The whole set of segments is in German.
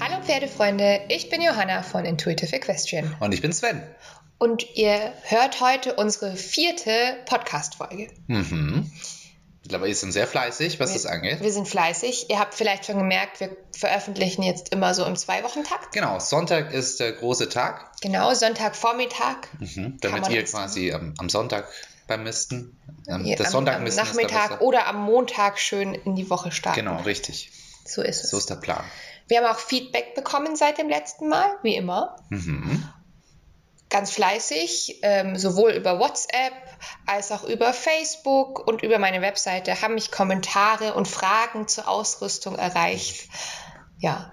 Hallo Pferdefreunde, ich bin Johanna von Intuitive Equestrian Und ich bin Sven. und ihr hört heute unsere vierte Podcast-Folge. Mhm. Mittlerweile sind sehr fleißig, was das angeht. Wir sind fleißig. Ihr habt vielleicht schon gemerkt, wir veröffentlichen jetzt immer so im Zwei-Wochen-Takt. Genau, Sonntag ist der große Tag, Genau, Sonntagvormittag. mhm. Damit ihr quasi am, am Sonntag beim Misten, ähm, Hier das am, Sonntag am misten ist Nachmittag besser. oder am Montag schön in die Woche starten. Genau, richtig. So ist es. So ist der Plan. Wir haben auch Feedback bekommen seit dem letzten Mal, wie immer. Mhm. Ganz fleißig, ähm, sowohl über WhatsApp als auch über Facebook und über meine Webseite haben mich Kommentare und Fragen zur Ausrüstung erreicht. Ja,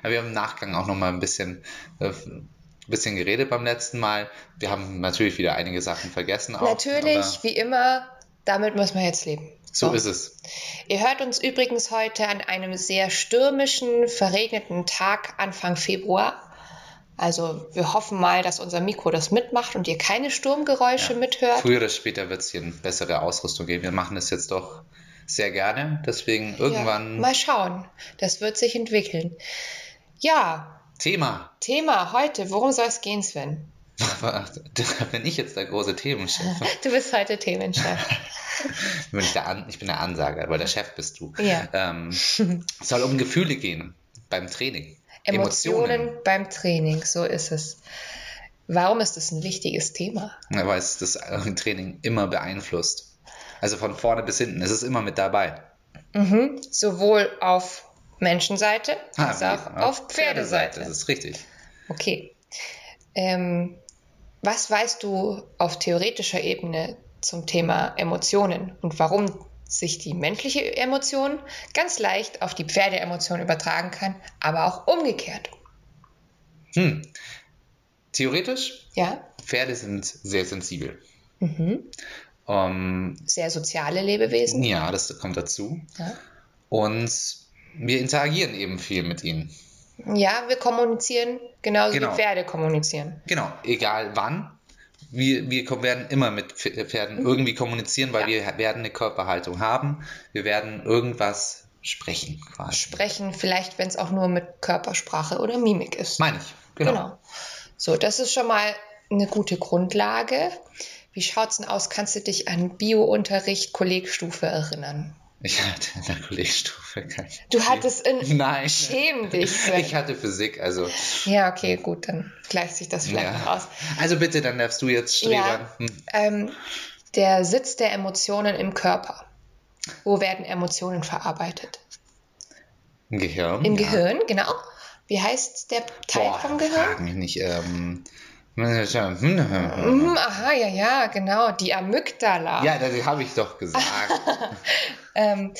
Aber wir haben im Nachgang auch nochmal ein bisschen, äh, ein bisschen geredet beim letzten Mal. Wir haben natürlich wieder einige Sachen vergessen. Auch, natürlich, wie immer, damit muss man jetzt leben. So ist es. Ihr hört uns übrigens heute an einem sehr stürmischen, verregneten Tag Anfang Februar. Also wir hoffen mal, dass unser Mikro das mitmacht und ihr keine Sturmgeräusche Ja. mithört. Früher oder später wird es hier eine bessere Ausrüstung geben. Wir machen das jetzt doch sehr gerne. Deswegen irgendwann Ja, mal schauen. Das wird sich entwickeln. Ja, Thema. Thema heute. Worum soll es gehen, Sven? Da bin ich jetzt der große Themenchef. Du bist heute Themenchef. ich, der An ich bin der Ansager, aber der Chef bist du. Ja. Ähm, es soll um Gefühle gehen beim Training. Emotionen, beim Training, so ist es. Warum ist das ein wichtiges Thema? Ja, Weil es das äh, Training immer beeinflusst. Also von vorne bis hinten. Es ist immer mit dabei. Mhm. Sowohl auf Menschenseite Ah, als auch auf Pferdeseite. Das ist richtig. Okay. Ähm, was weißt du auf theoretischer Ebene zum Thema Emotionen und warum sich die menschliche Emotion ganz leicht auf die Pferdeemotion übertragen kann, aber auch umgekehrt? Hm. Theoretisch, Ja, Pferde sind sehr sensibel. mhm. Ähm, sehr soziale Lebewesen. ja, das kommt dazu. Ja. Und wir interagieren eben viel mit ihnen. ja, wir kommunizieren genauso Genau. wie Pferde kommunizieren. Genau, egal wann. Wir, wir werden immer mit Pf- Pferden irgendwie kommunizieren, weil Mhm. Ja. wir werden eine Körperhaltung haben. Wir werden irgendwas sprechen quasi. Sprechen vielleicht, wenn es auch nur mit Körpersprache oder Mimik ist. Meine ich. Genau. Genau. So, das ist schon mal eine gute Grundlage. Wie schaut's denn aus? Kannst du dich an Biounterricht Kollegstufe erinnern? Ich hatte in der Kollegstufe kein. Du hattest in Nein. Schäm dich. Sven. Ich hatte Physik, also. Ja, okay, gut, dann gleicht sich das vielleicht Ja. aus. Also bitte, dann darfst du jetzt strebern. Hm. Ähm, der Sitz der Emotionen im Körper. Wo werden Emotionen verarbeitet? Im Gehirn. Im ja. Gehirn, genau. Wie heißt der Teil Boah, vom Gehirn? Frag mich nicht. Ähm, aha, ja, ja, genau. Die Amygdala. ja, das habe ich doch gesagt. Ähm,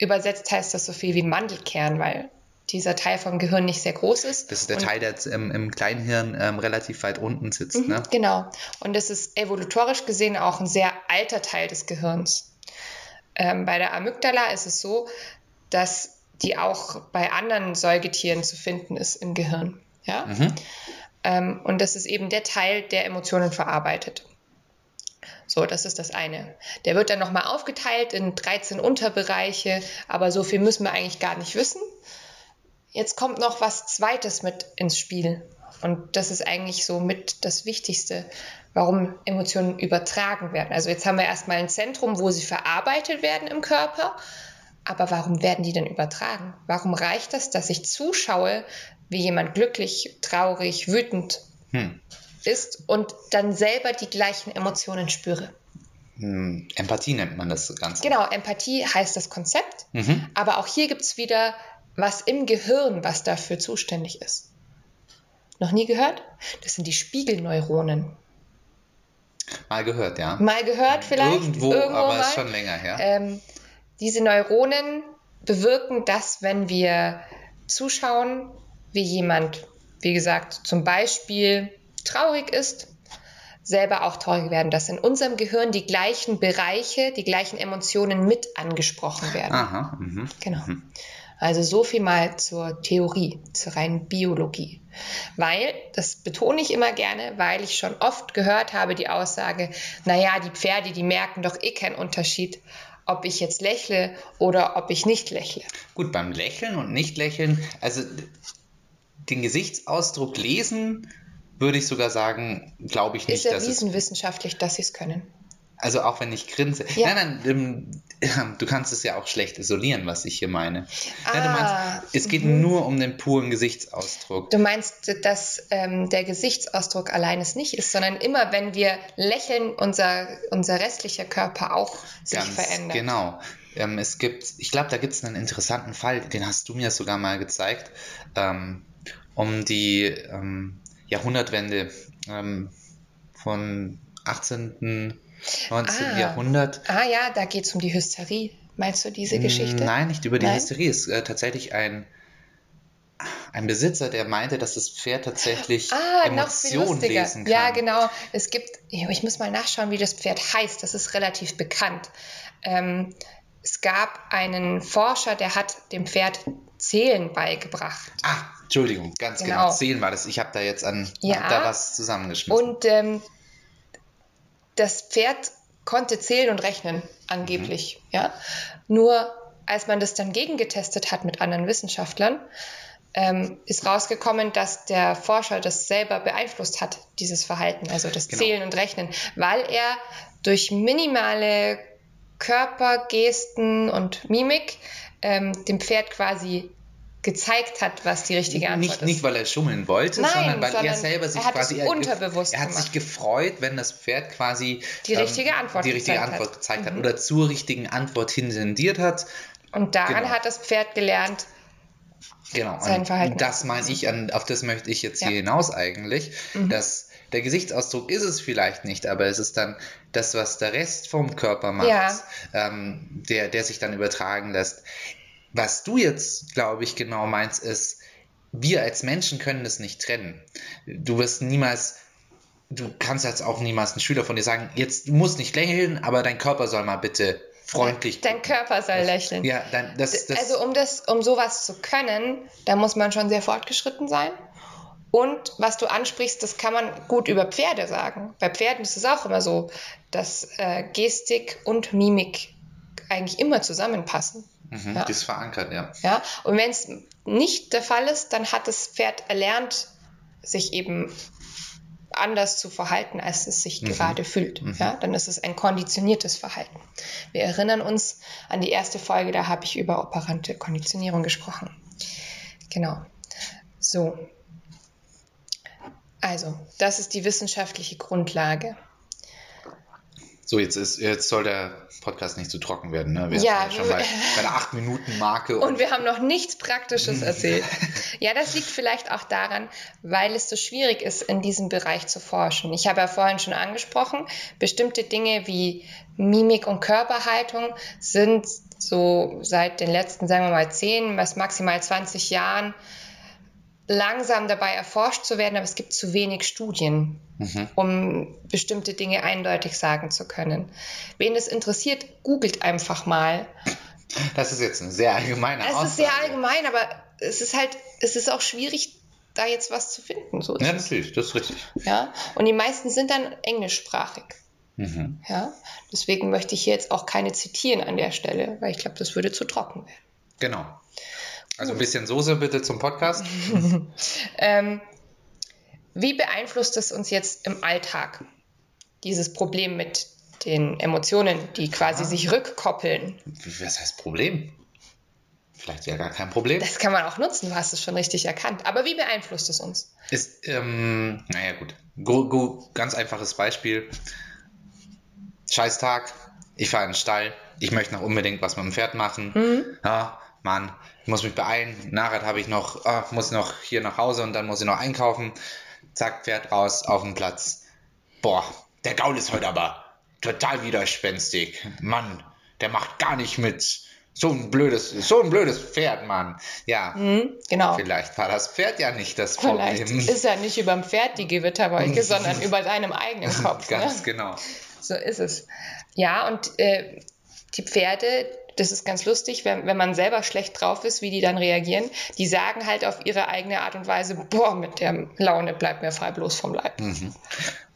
übersetzt heißt das so viel wie Mandelkern, weil dieser Teil vom Gehirn nicht sehr groß ist. Das ist der Und- Teil, der jetzt im, im Kleinhirn ähm, relativ weit unten sitzt. Ne? Genau. Und es ist evolutorisch gesehen auch ein sehr alter Teil des Gehirns. Ähm, bei der Amygdala ist es so, dass die auch bei anderen Säugetieren zu finden ist im Gehirn. Ja? Mhm. Ähm, und das ist eben der Teil, der Emotionen verarbeitet. So, das ist das eine. Der wird dann nochmal aufgeteilt in 13 Unterbereiche, aber so viel müssen wir eigentlich gar nicht wissen. Jetzt kommt noch was Zweites mit ins Spiel. Und das ist eigentlich so mit das Wichtigste, warum Emotionen übertragen werden. Also jetzt haben wir erstmal ein Zentrum, wo sie verarbeitet werden im Körper. Aber warum werden die denn übertragen? Warum reicht das, dass ich zuschaue, wie jemand glücklich, traurig, wütend Hm. ist und dann selber die gleichen Emotionen spüre? Hm, Empathie nennt man das Ganze. Genau, Empathie heißt das Konzept. Mhm. Aber auch hier gibt es wieder was im Gehirn, was dafür zuständig ist. Noch nie gehört? Das sind die Spiegelneuronen. Mal gehört, ja. Mal gehört vielleicht? Irgendwo, aber ist schon länger her. Ähm, diese Neuronen bewirken, dass wenn wir zuschauen, wie jemand, wie gesagt, zum Beispiel traurig ist, selber auch traurig werden, dass in unserem Gehirn die gleichen Bereiche, die gleichen Emotionen mit angesprochen werden. Aha. Mhm. Genau. Also so viel mal zur Theorie, zur reinen Biologie. Weil, das betone ich immer gerne, weil ich schon oft gehört habe die Aussage, naja, die Pferde, die merken doch eh keinen Unterschied, ob ich jetzt lächle oder ob ich nicht lächle. Gut, beim Lächeln und Nicht-Lächeln, also den Gesichtsausdruck lesen, würde ich sogar sagen, glaube ich nicht, Ist erwiesen wissenschaftlich, dass sie es können. Also auch wenn ich grinse. Ja. Nein, nein, ähm, du kannst es ja auch schlecht isolieren, was ich hier meine. Nein, du Ah, meinst, es geht nur um den puren Gesichtsausdruck. Du meinst, dass ähm, der Gesichtsausdruck allein es nicht ist, sondern immer, wenn wir lächeln, unser, unser restlicher Körper auch sich Ganz verändert. genau. Ähm, es gibt, ich glaube, da gibt es einen interessanten Fall, den hast du mir sogar mal gezeigt, ähm, um die ähm, Jahrhundertwende ähm, von 18., 19. Ah. Jahrhundert. Ah ja, da geht es um die Hysterie. Meinst du diese Geschichte? Nein, nicht über die Nein? Hysterie. Es ist äh, tatsächlich ein, ein Besitzer, der meinte, dass das Pferd tatsächlich Ah, noch viel Emotionen lustiger. lesen kann. Ja, genau. Es gibt, ich muss mal nachschauen, wie das Pferd heißt. Das ist relativ bekannt. Ähm, es gab einen Forscher, der hat dem Pferd Zählen beigebracht. Ah, Entschuldigung, ganz genau. Genau. Zählen war das. Ich habe da jetzt an Ja. da was zusammengeschmissen. Und ähm, das Pferd konnte zählen und rechnen, angeblich. Ja? Nur als man das dann gegengetestet hat mit anderen Wissenschaftlern, ähm, ist rausgekommen, dass der Forscher das selber beeinflusst hat, dieses Verhalten, also das Genau. Zählen und Rechnen, weil er durch minimale Körpergesten und Mimik ähm, dem Pferd quasi gezeigt hat, was die richtige Antwort nicht, ist. nicht, weil er schummeln wollte, Nein, sondern weil er sondern selber sich er hat es quasi unterbewusst er hat gemacht. sich gefreut, wenn das Pferd quasi Die richtige Antwort die richtige gezeigt Antwort hat. Mhm. gezeigt hat oder zur richtigen Antwort hin tendiert hat. Und daran Genau. hat das Pferd gelernt, Genau. sein und Verhalten Das meine ich, an, auf das möchte ich jetzt Ja. Mhm. hier hinaus eigentlich, dass der Gesichtsausdruck ist es vielleicht nicht, aber es ist dann das, was der Rest vom Körper macht, Ja. ähm, der, der sich dann übertragen lässt. Was du jetzt, glaube ich, genau meinst, ist, wir als Menschen können das nicht trennen. Du wirst niemals, du kannst jetzt auch niemals einen Schüler von dir sagen, jetzt du musst nicht lächeln, aber dein Körper soll mal bitte freundlich dein Körper soll lächeln. Ja, dann, das, das, also um das, um sowas zu können, da muss man schon sehr fortgeschritten sein. Und was du ansprichst, das kann man gut über Pferde sagen. Bei Pferden ist es auch immer so, dass äh, Gestik und Mimik eigentlich immer zusammenpassen. Mhm, ja. das verankert, ja. Ja? Und wenn es nicht der Fall ist, dann hat das Pferd erlernt, sich eben anders zu verhalten, als es sich gerade fühlt. Ja? Dann ist es ein konditioniertes Verhalten. Wir erinnern uns an die erste Folge, da habe ich über operante Konditionierung gesprochen. Genau. So. Also, das ist die wissenschaftliche Grundlage. So, jetzt, ist, jetzt soll der Podcast nicht zu trocken werden. Ne? Wir Ja, sind schon bei, bei der 8-Minuten-Marke. Und wir haben noch nichts Praktisches erzählt. Ja, das liegt vielleicht auch daran, weil es so schwierig ist, in diesem Bereich zu forschen. Ich habe ja vorhin schon angesprochen, bestimmte Dinge wie Mimik und Körperhaltung sind so seit den letzten, sagen wir mal, 10 bis maximal 20 Jahren langsam dabei erforscht zu werden, aber es gibt zu wenig Studien, um bestimmte Dinge eindeutig sagen zu können. Wen das interessiert, googelt einfach mal das ist jetzt eine sehr allgemeine es Aussage. ist sehr allgemein, aber es ist halt, es ist auch schwierig, da jetzt was zu finden. So Ja, es. natürlich, das ist richtig. Ja? Und die meisten sind dann englischsprachig. Mhm. Ja? Deswegen möchte ich hier jetzt auch keine zitieren an der Stelle, weil ich glaube, das würde zu trocken werden. Genau. Also ein bisschen Soße bitte zum Podcast. Ähm, wie beeinflusst es uns jetzt im Alltag, dieses Problem mit den Emotionen, die quasi sich rückkoppeln? Was heißt Problem? Vielleicht ja gar kein Problem. Das kann man auch nutzen, du hast es schon richtig erkannt. Aber wie beeinflusst es uns? Ist, ähm, naja, gut. Go, go, ganz einfaches Beispiel. Scheiß Tag, ich fahre in den Stall, ich möchte noch unbedingt was mit dem Pferd machen. Ja, Mann, ich muss mich beeilen. Nachher habe ich noch, ah, muss noch hier nach Hause und dann muss ich noch einkaufen. Zack, Pferd raus auf den Platz. Boah, der Gaul ist heute aber total widerspenstig. Mann, der macht gar nicht mit. So ein blödes, so ein blödes Pferd, Mann. Ja, Mhm, genau. vielleicht war das Pferd ja nicht das Problem. Vielleicht ist ja nicht über dem Pferd die Gewitterwolke, sondern über deinem eigenen Kopf. Ganz ne? genau. So ist es. Ja, und äh, die Pferde, das ist ganz lustig, wenn, wenn man selber schlecht drauf ist, wie die dann reagieren. Die sagen halt auf ihre eigene Art und Weise, boah, mit der Laune bleibt mir frei bloß vom Leib.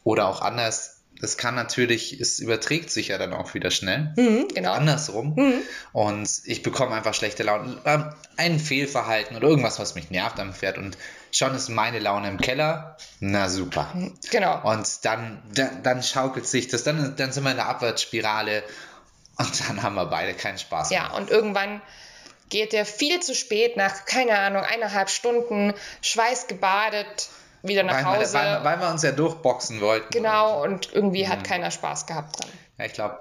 Oder auch anders. Es kann natürlich, es überträgt sich ja dann auch wieder schnell. Mhm, genau. Andersrum. Und ich bekomme einfach schlechte Laune. Ähm, Ein Fehlverhalten oder irgendwas, was mich nervt am Pferd. Und schon ist meine Laune im Keller. Na super. Genau. Und dann, dann, dann schaukelt sich das, dann, dann sind wir in der Abwärtsspirale und dann haben wir beide keinen Spaß mehr. Ja, und irgendwann geht der viel zu spät, nach, keine Ahnung, eineinhalb Stunden, schweißgebadet, wieder nach Weil, Hause. wir, weil, weil wir uns ja durchboxen wollten. genau, und irgendwie Mhm. hat keiner Spaß gehabt dran. Ja, ich glaube,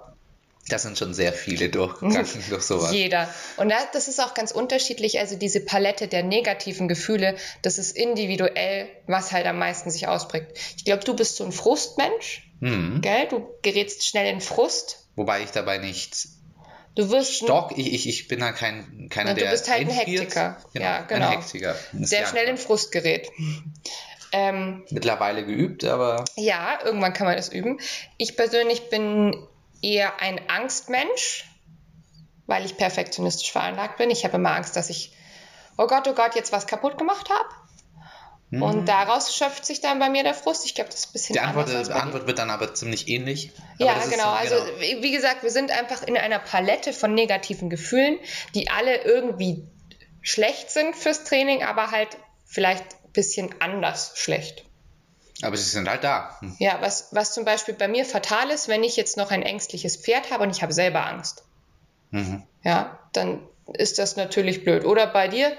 da sind schon sehr viele durchgegangen durch sowas. Jeder. Und das, das ist auch ganz unterschiedlich. Also diese Palette der negativen Gefühle, das ist individuell, was halt am meisten sich ausprägt. Ich glaube, du bist so ein Frustmensch, Hm. gell? Du gerätst schnell in Frust. Wobei ich dabei nicht Du wirst stock, ich, ich, ich bin da kein, keiner, Ja, du der bist halt ein. Hektiker. Genau, Ja, genau. ein Hektiker. Sehr schnell in Frust gerät. Ähm, Mittlerweile geübt, aber ja, irgendwann kann man das üben. Ich persönlich bin eher ein Angstmensch, weil ich perfektionistisch veranlagt bin. Ich habe immer Angst, dass ich, oh Gott, oh Gott, jetzt was kaputt gemacht habe. Und daraus schöpft sich dann bei mir der Frust. Ich glaube, das ist ein bisschen die Antwort. Antwort wird dann aber ziemlich ähnlich. Aber Ja, das ist genau. so- Also wie wie gesagt, wir sind einfach in einer Palette von negativen Gefühlen, die alle irgendwie schlecht sind fürs Training, aber halt vielleicht ein bisschen anders schlecht. Aber sie sind halt da. Hm. Ja, was, was zum Beispiel bei mir fatal ist, wenn ich jetzt noch ein ängstliches Pferd habe und ich habe selber Angst. Mhm. Ja, dann ist das natürlich blöd. Oder bei dir,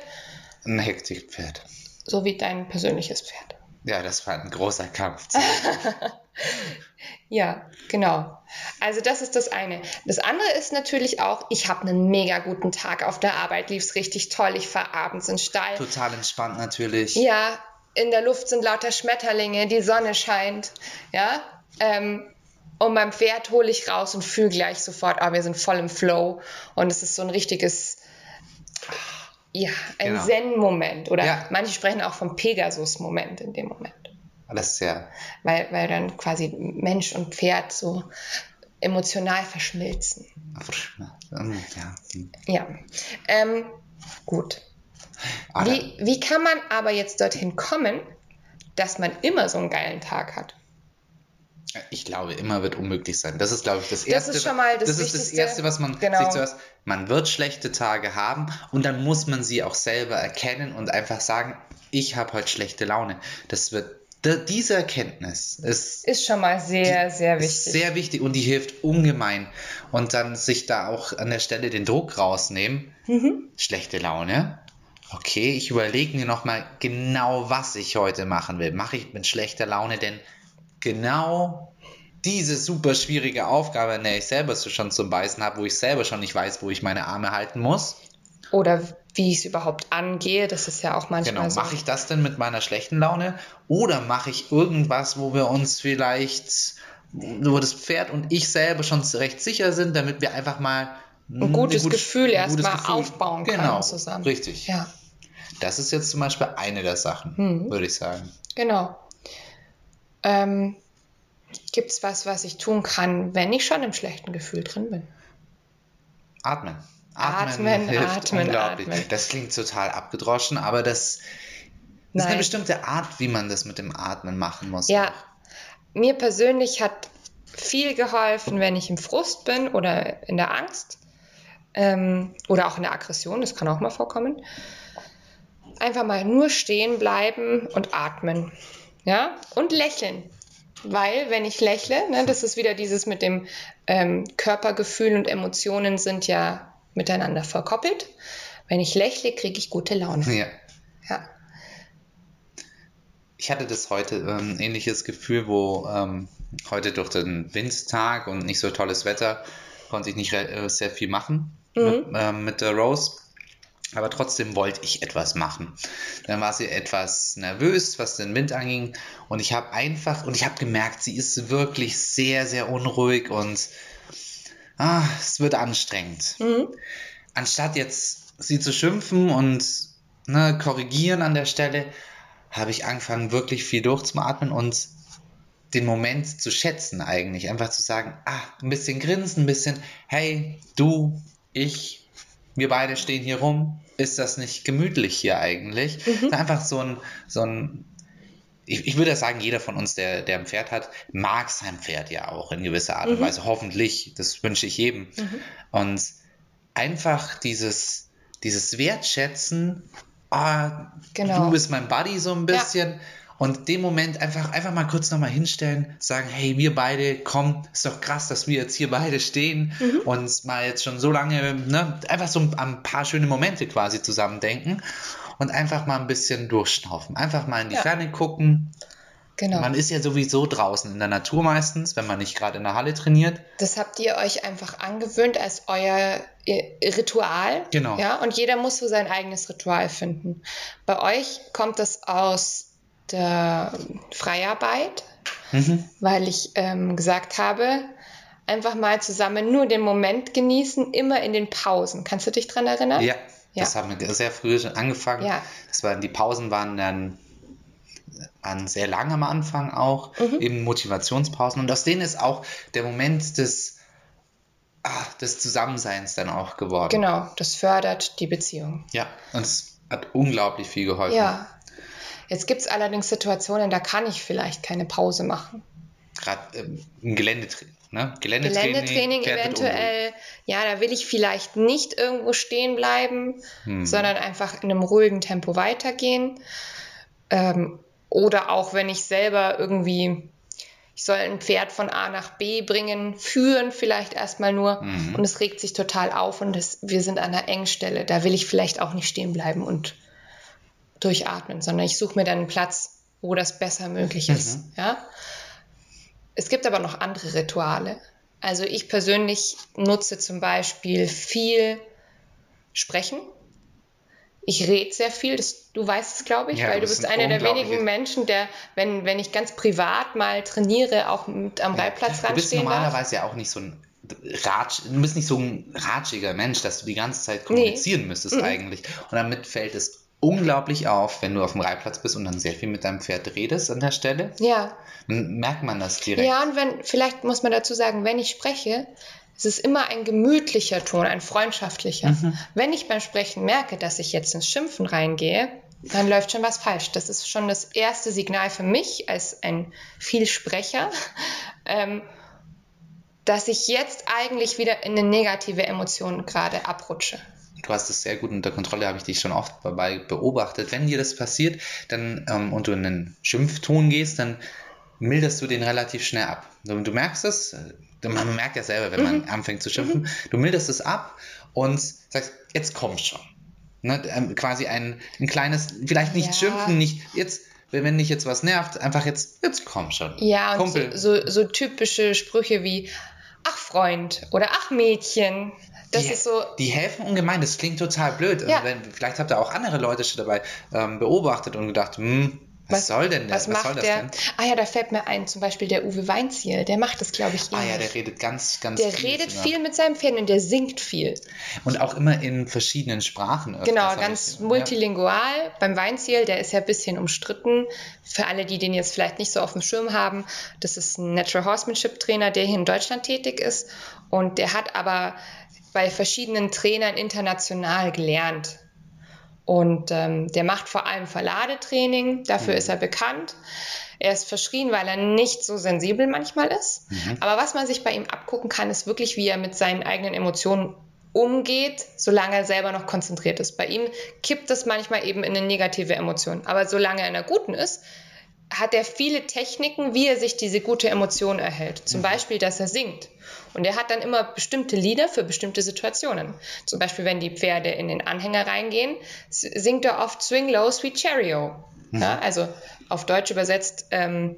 Ein Hektikpferd. So wie dein persönliches Pferd. Ja, das war ein großer Kampf. Ja, genau. Also das ist das eine. Das andere ist natürlich auch, ich habe einen mega guten Tag auf der Arbeit, lief es richtig toll. Ich fahre abends in den Stall. Total entspannt natürlich. Ja, in der Luft sind lauter Schmetterlinge, die Sonne scheint. Ja, ähm, und beim Pferd hole ich raus und fühle gleich sofort, ah, wir sind voll im Flow. Und es ist so ein richtiges, ja, ein Genau. Zen-Moment. Oder Ja. manche sprechen auch vom Pegasus-Moment in dem Moment. Das ist ja, Weil, weil dann quasi Mensch und Pferd so emotional verschmilzen. ja. Ja, ähm, gut. Aber Wie, wie kann man aber jetzt dorthin kommen, dass man immer so einen geilen Tag hat? Ich glaube, immer wird unmöglich sein. Das ist, glaube ich, das Erste. ist schon mal das ist das. Erste, was man Genau. sich zuerst. Man wird schlechte Tage haben und dann muss man sie auch selber erkennen und einfach sagen, ich habe heute schlechte Laune. Das wird. Diese Erkenntnis ist Ist schon mal sehr, sehr ist wichtig. sehr wichtig und die hilft ungemein. Und dann sich da auch an der Stelle den Druck rausnehmen. Mhm. Schlechte Laune. Okay, ich überlege mir nochmal genau, was ich heute machen will. Mache ich mit schlechter Laune denn genau diese super schwierige Aufgabe, in der ich selber so schon zum Beißen habe, wo ich selber schon nicht weiß, wo ich meine Arme halten muss? Oder wie ich es überhaupt angehe, das ist ja auch manchmal Genau, so. mache ich das denn mit meiner schlechten Laune? Oder mache ich irgendwas, wo wir uns vielleicht, wo das Pferd und ich selber schon recht sicher sind, damit wir einfach mal ein gutes Gefühl erst gutes mal Gefühl- aufbauen genau, können zusammen. Richtig. Ja, Das ist jetzt zum Beispiel eine der Sachen, Mhm. würde ich sagen. genau. Ähm, Gibt es was, was ich tun kann, wenn ich schon im schlechten Gefühl drin bin? Atmen. Atmen, hilft atmen, unglaublich. atmen. Das klingt total abgedroschen, aber das, das ist eine Nein. bestimmte Art, wie man das mit dem Atmen machen muss. Ja, mir persönlich hat viel geholfen, wenn ich im Frust bin oder in der Angst ähm, oder auch in der Aggression, das kann auch mal vorkommen. Einfach mal nur stehen bleiben und atmen. Ja, und lächeln. Weil, wenn ich lächle, ne, das ist wieder dieses mit dem ähm, Körpergefühl und Emotionen sind ja miteinander verkoppelt. Wenn ich lächle, kriege ich gute Laune. ja. Ja. Ich hatte das heute ähm, ähnliches Gefühl, wo ähm, heute durch den Windtag und nicht so tolles Wetter konnte ich nicht äh, sehr viel machen mit, ähm, mit der Rose. Aber trotzdem wollte ich etwas machen. Dann war sie etwas nervös, was den Wind anging. Und ich habe einfach, und ich habe gemerkt, sie ist wirklich sehr, sehr unruhig und ah, es wird anstrengend. anstatt jetzt sie zu schimpfen und ne, korrigieren an der Stelle, habe ich angefangen, wirklich viel durchzuatmen und den Moment zu schätzen eigentlich. Einfach zu sagen, ah, ein bisschen grinsen, ein bisschen, hey, du, ich, wir beide stehen hier rum. Ist das nicht gemütlich hier eigentlich? Mhm. Einfach so ein, so ein ich, ich würde sagen, jeder von uns, der, der ein Pferd hat, mag sein Pferd ja auch in gewisser Art und mhm. Weise. Hoffentlich, das wünsche ich jedem. Mhm. Und einfach dieses, dieses Wertschätzen, oh, genau. du bist mein Buddy so ein bisschen. Ja. Und dem Moment einfach, einfach mal kurz nochmal hinstellen, sagen, hey, wir beide, komm, ist doch krass, dass wir jetzt hier beide stehen mhm. und mal jetzt schon so lange, ne, einfach so ein, ein paar schöne Momente quasi zusammen denken und einfach mal ein bisschen durchschnaufen. Einfach mal in die ja. Ferne gucken. Genau. Man ist ja sowieso draußen in der Natur meistens, wenn man nicht gerade in der Halle trainiert. Das habt ihr euch einfach angewöhnt als euer Ritual. Genau. Ja, und jeder muss so sein eigenes Ritual finden. Bei euch kommt das aus der Freiarbeit, mhm. weil ich ähm, gesagt habe, einfach mal zusammen nur den Moment genießen, immer in den Pausen. Kannst du dich daran erinnern? Ja, ja. Das haben wir sehr früh schon angefangen. Ja. Das waren, die Pausen waren dann waren sehr lang am Anfang auch, mhm. eben Motivationspausen. Und aus denen ist auch der Moment des, ah, des Zusammenseins dann auch geworden. Genau, das fördert die Beziehung. Ja, und es hat unglaublich viel geholfen. Ja. Jetzt gibt es allerdings Situationen, da kann ich vielleicht keine Pause machen. Gerade ähm, im Geländetraining. Ne? Geländetraining, Geländetraining eventuell, ja, da will ich vielleicht nicht irgendwo stehen bleiben, hm. sondern einfach in einem ruhigen Tempo weitergehen. Ähm, oder auch wenn ich selber irgendwie, ich soll ein Pferd von A nach B bringen, führen vielleicht erstmal nur mhm. und es regt sich total auf und das, wir sind an einer Engstelle. Da will ich vielleicht auch nicht stehen bleiben und durchatmen, sondern ich suche mir dann einen Platz, wo das besser möglich ist. Mhm. Ja? Es gibt aber noch andere Rituale. Also ich persönlich nutze zum Beispiel viel Sprechen. Ich rede sehr viel, das, du weißt es, glaube ich, ja, weil du bist einer der wenigen Menschen, der, wenn, wenn ich ganz privat mal trainiere, auch mit am ja, Reitplatz Du bist normalerweise ja auch nicht so ein Ratsch, du bist nicht so ein ratschiger Mensch, dass du die ganze Zeit kommunizieren nee. müsstest mhm. eigentlich. Und damit fällt es unglaublich auf, wenn du auf dem Reitplatz bist und dann sehr viel mit deinem Pferd redest an der Stelle. Ja. Dann merkt man das direkt. Ja, und wenn, vielleicht muss man dazu sagen, wenn ich spreche, es ist immer ein gemütlicher Ton, ein freundschaftlicher. Mhm. Wenn ich beim Sprechen merke, dass ich jetzt ins Schimpfen reingehe, dann läuft schon was falsch. Das ist schon das erste Signal für mich als ein Vielsprecher, ähm, dass ich jetzt eigentlich wieder in eine negative Emotion gerade abrutsche du hast es sehr gut unter Kontrolle, habe ich dich schon oft dabei beobachtet. Wenn dir das passiert dann, ähm, und du in einen Schimpfton gehst, dann milderst du den relativ schnell ab. Du, du merkst es, äh, man merkt ja selber, wenn man mhm. anfängt zu schimpfen, mhm. du milderst es ab und sagst, jetzt komm schon. Ne, ähm, quasi ein, ein kleines, vielleicht nicht ja. schimpfen, nicht jetzt, wenn dich jetzt was nervt, einfach jetzt, jetzt komm schon. Ja, und so, so, so typische Sprüche wie, ach Freund oder ach Mädchen. Das die, ist so. Die helfen ungemein. Das klingt total blöd. Ja. Wenn, vielleicht habt ihr auch andere Leute schon dabei ähm, beobachtet und gedacht, hm, was, was, soll denn der? Was, was macht der? Denn? Ah ja, da fällt mir ein, zum Beispiel der Uwe Weinziel, der macht das, glaube ich, ähnlich. Ah ja, der redet ganz, ganz Der viel, redet viel mit seinem Pferd und der singt viel. Und auch immer in verschiedenen Sprachen. Genau, ganz multilingual. Ja. Beim Weinziel, der ist ja ein bisschen umstritten. Für alle, die den jetzt vielleicht nicht so auf dem Schirm haben, das ist ein Natural Horsemanship Trainer, der hier in Deutschland tätig ist. Und der hat aber bei verschiedenen Trainern international gelernt. Und ähm, der macht vor allem Verladetraining, dafür mhm. ist er bekannt. Er ist verschrien, weil er nicht so sensibel manchmal ist. Mhm. Aber was man sich bei ihm abgucken kann, ist wirklich, wie er mit seinen eigenen Emotionen umgeht, solange er selber noch konzentriert ist. Bei ihm kippt es manchmal eben in eine negative Emotion. Aber solange er in einer guten ist, hat er viele Techniken, wie er sich diese gute Emotion erhält. Zum mhm. Beispiel, dass er singt. Und er hat dann immer bestimmte Lieder für bestimmte Situationen. Zum Beispiel, wenn die Pferde in den Anhänger reingehen, singt er oft Swing Low, Sweet Cheerio. Mhm. Ja, also auf Deutsch übersetzt, ähm,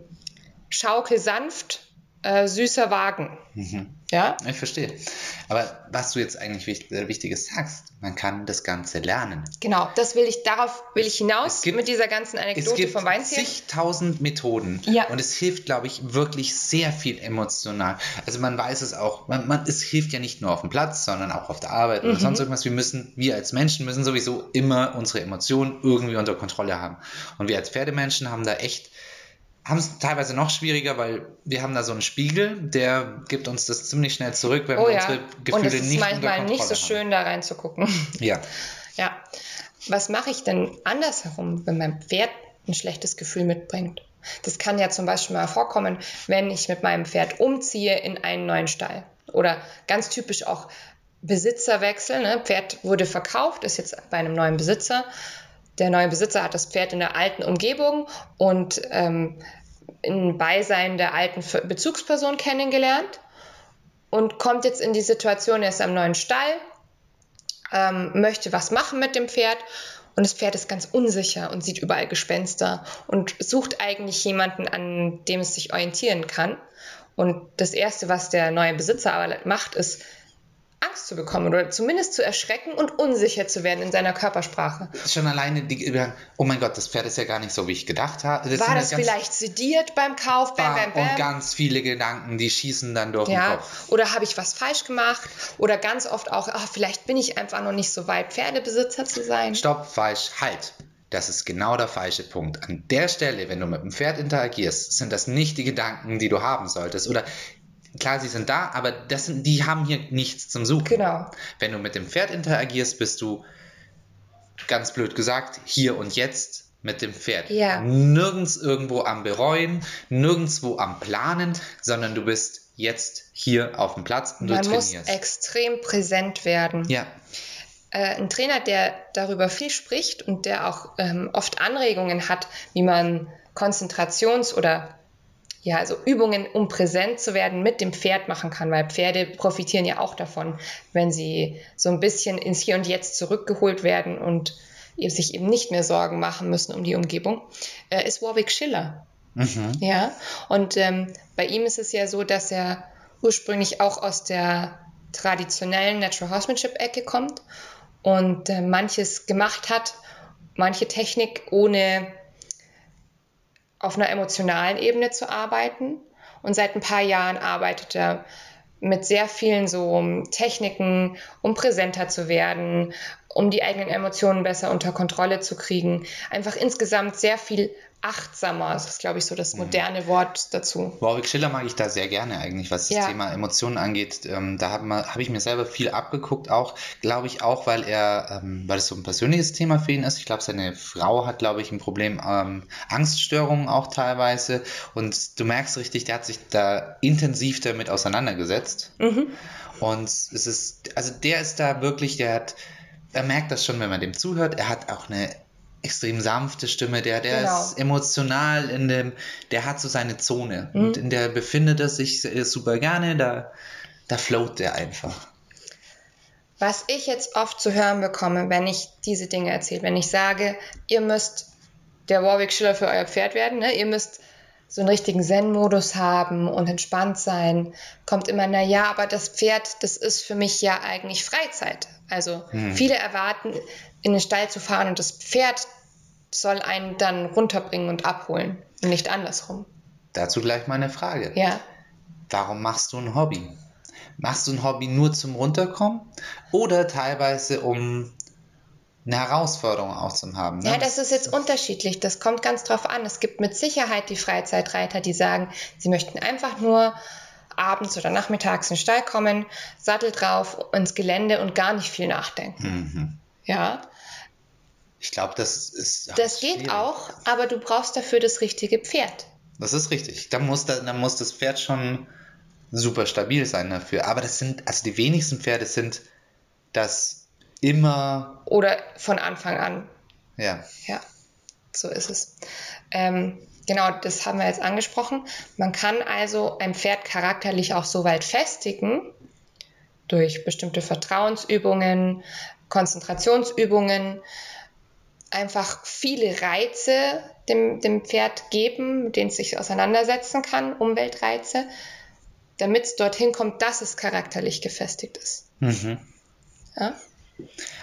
schaukel sanft, äh, süßer Wagen. Mhm. Ja? Ich verstehe. Aber was du jetzt eigentlich äh, Wichtiges sagst, man kann das Ganze lernen. Genau, das will ich, darauf will ich hinaus gibt- mit dieser ganzen Es Anekdote gibt vom Weinziehen. zigtausend Methoden Ja. und es hilft, glaube ich, wirklich sehr viel emotional. Also man weiß es auch, man, man, es hilft ja nicht nur auf dem Platz, sondern auch auf der Arbeit Mhm. oder sonst irgendwas. Wir müssen, wir als Menschen müssen sowieso immer unsere Emotionen irgendwie unter Kontrolle haben. Und wir als Pferdemenschen haben da echt, haben es teilweise noch schwieriger, weil wir haben da so einen Spiegel, der gibt uns das ziemlich schnell zurück, wenn Oh wir ja, unsere und Gefühle es ist nicht manchmal nicht so haben. schön, da reinzugucken. Ja. Ja. Was mache ich denn andersherum, wenn mein Pferd ein schlechtes Gefühl mitbringt? Das kann ja zum Beispiel mal vorkommen, wenn ich mit meinem Pferd umziehe in einen neuen Stall. Oder ganz typisch auch Besitzerwechsel. Ne? Pferd wurde verkauft, ist jetzt bei einem neuen Besitzer. Der neue Besitzer hat das Pferd in der alten Umgebung und ähm, im Beisein der alten Bezugsperson kennengelernt und kommt jetzt in die Situation, er ist am neuen Stall, ähm, möchte was machen mit dem Pferd und das Pferd ist ganz unsicher und sieht überall Gespenster und sucht eigentlich jemanden, an dem es sich orientieren kann. Und das Erste, was der neue Besitzer aber macht, ist Angst zu bekommen oder zumindest zu erschrecken und unsicher zu werden in seiner Körpersprache. Schon alleine die, oh mein Gott, das Pferd ist ja gar nicht so, wie ich gedacht habe. Das War das vielleicht sediert beim Kauf? Bam, bam, bam. Und ganz viele Gedanken, die schießen dann durch den Ja, Kopf. oder habe ich was falsch gemacht? Oder ganz oft auch, ach, vielleicht bin ich einfach noch nicht so weit, Pferdebesitzer zu sein. Stopp, falsch, halt. Das ist genau der falsche Punkt. An der Stelle, wenn du mit dem Pferd interagierst, sind das nicht die Gedanken, die du haben solltest. Oder klar, sie sind da, aber das sind, die haben hier nichts zum Suchen. Genau. Wenn du mit dem Pferd interagierst, bist du, ganz blöd gesagt, hier und jetzt mit dem Pferd. Ja. Nirgends irgendwo am Bereuen, nirgendwo am Planen, sondern du bist jetzt hier auf dem Platz und du Man muss trainierst. extrem präsent werden. Ja, Äh, ein Trainer, der darüber viel spricht und der auch ähm, oft Anregungen hat, wie man Konzentrations- oder ja, also Übungen, um präsent zu werden, mit dem Pferd machen kann, weil Pferde profitieren ja auch davon, wenn sie so ein bisschen ins Hier und Jetzt zurückgeholt werden und sich eben nicht mehr Sorgen machen müssen um die Umgebung, äh, ist Warwick Schiller. Ja, und ähm, bei ihm ist es ja so, dass er ursprünglich auch aus der traditionellen Natural Horsemanship-Ecke kommt und äh, manches gemacht hat, manche Technik, ohne auf einer emotionalen Ebene zu arbeiten. Und seit ein paar Jahren arbeitet er mit sehr vielen so Techniken, um präsenter zu werden, um die eigenen Emotionen besser unter Kontrolle zu kriegen. Einfach insgesamt sehr viel achtsamer. Das ist, glaube ich, so das moderne Wort dazu. Warwick Schiller mag ich da sehr gerne eigentlich, was das Ja. Thema Emotionen angeht. Ähm, da habe hab ich mir selber viel abgeguckt, auch, glaube ich, auch, weil er, ähm, weil es so ein persönliches Thema für ihn ist. Ich glaube, seine Frau hat, glaube ich, ein Problem, ähm, Angststörungen auch teilweise. Und du merkst richtig, der hat sich da intensiv damit auseinandergesetzt. Und es ist, also der ist da wirklich, der hat, er merkt das schon, wenn man dem zuhört. Er hat auch eine extrem sanfte Stimme, der, der Genau. ist emotional in dem, der hat so seine Zone und in der befindet er sich äh, super gerne, da, da float der einfach. Was ich jetzt oft zu hören bekomme, wenn ich diese Dinge erzähle, wenn ich sage, ihr müsst der Warwick Schiller für euer Pferd werden, ne? ihr müsst so einen richtigen Zen-Modus haben und entspannt sein, kommt immer, na ja, aber das Pferd, das ist für mich ja eigentlich Freizeit. Also viele erwarten, in den Stall zu fahren und das Pferd soll einen dann runterbringen und abholen und nicht andersrum. Dazu gleich mal eine Frage. Ja. Warum machst du ein Hobby? Machst du ein Hobby nur zum Runterkommen oder teilweise um eine Herausforderung auch zu haben? Ne? Ja, das ist jetzt unterschiedlich. Das kommt ganz drauf an. Es gibt mit Sicherheit die Freizeitreiter, die sagen, sie möchten einfach nur abends oder nachmittags in den Stall kommen, Sattel drauf, ins Gelände und gar nicht viel nachdenken. Mhm. Ja, Ich glaube, das ist. ach, das geht schwierig. auch, aber du brauchst dafür das richtige Pferd. Das ist richtig. Da muss, da, da muss das Pferd schon super stabil sein dafür. Aber das sind, also die wenigsten Pferde sind das immer, Oder von Anfang an. ja. Ja, so ist es. Ähm, genau, das haben wir jetzt angesprochen. Man kann also ein Pferd charakterlich auch so weit festigen, durch bestimmte Vertrauensübungen, Konzentrationsübungen, einfach viele Reize dem, dem Pferd geben, mit denen es sich auseinandersetzen kann, Umweltreize, damit es dorthin kommt, dass es charakterlich gefestigt ist. Mhm. Ja?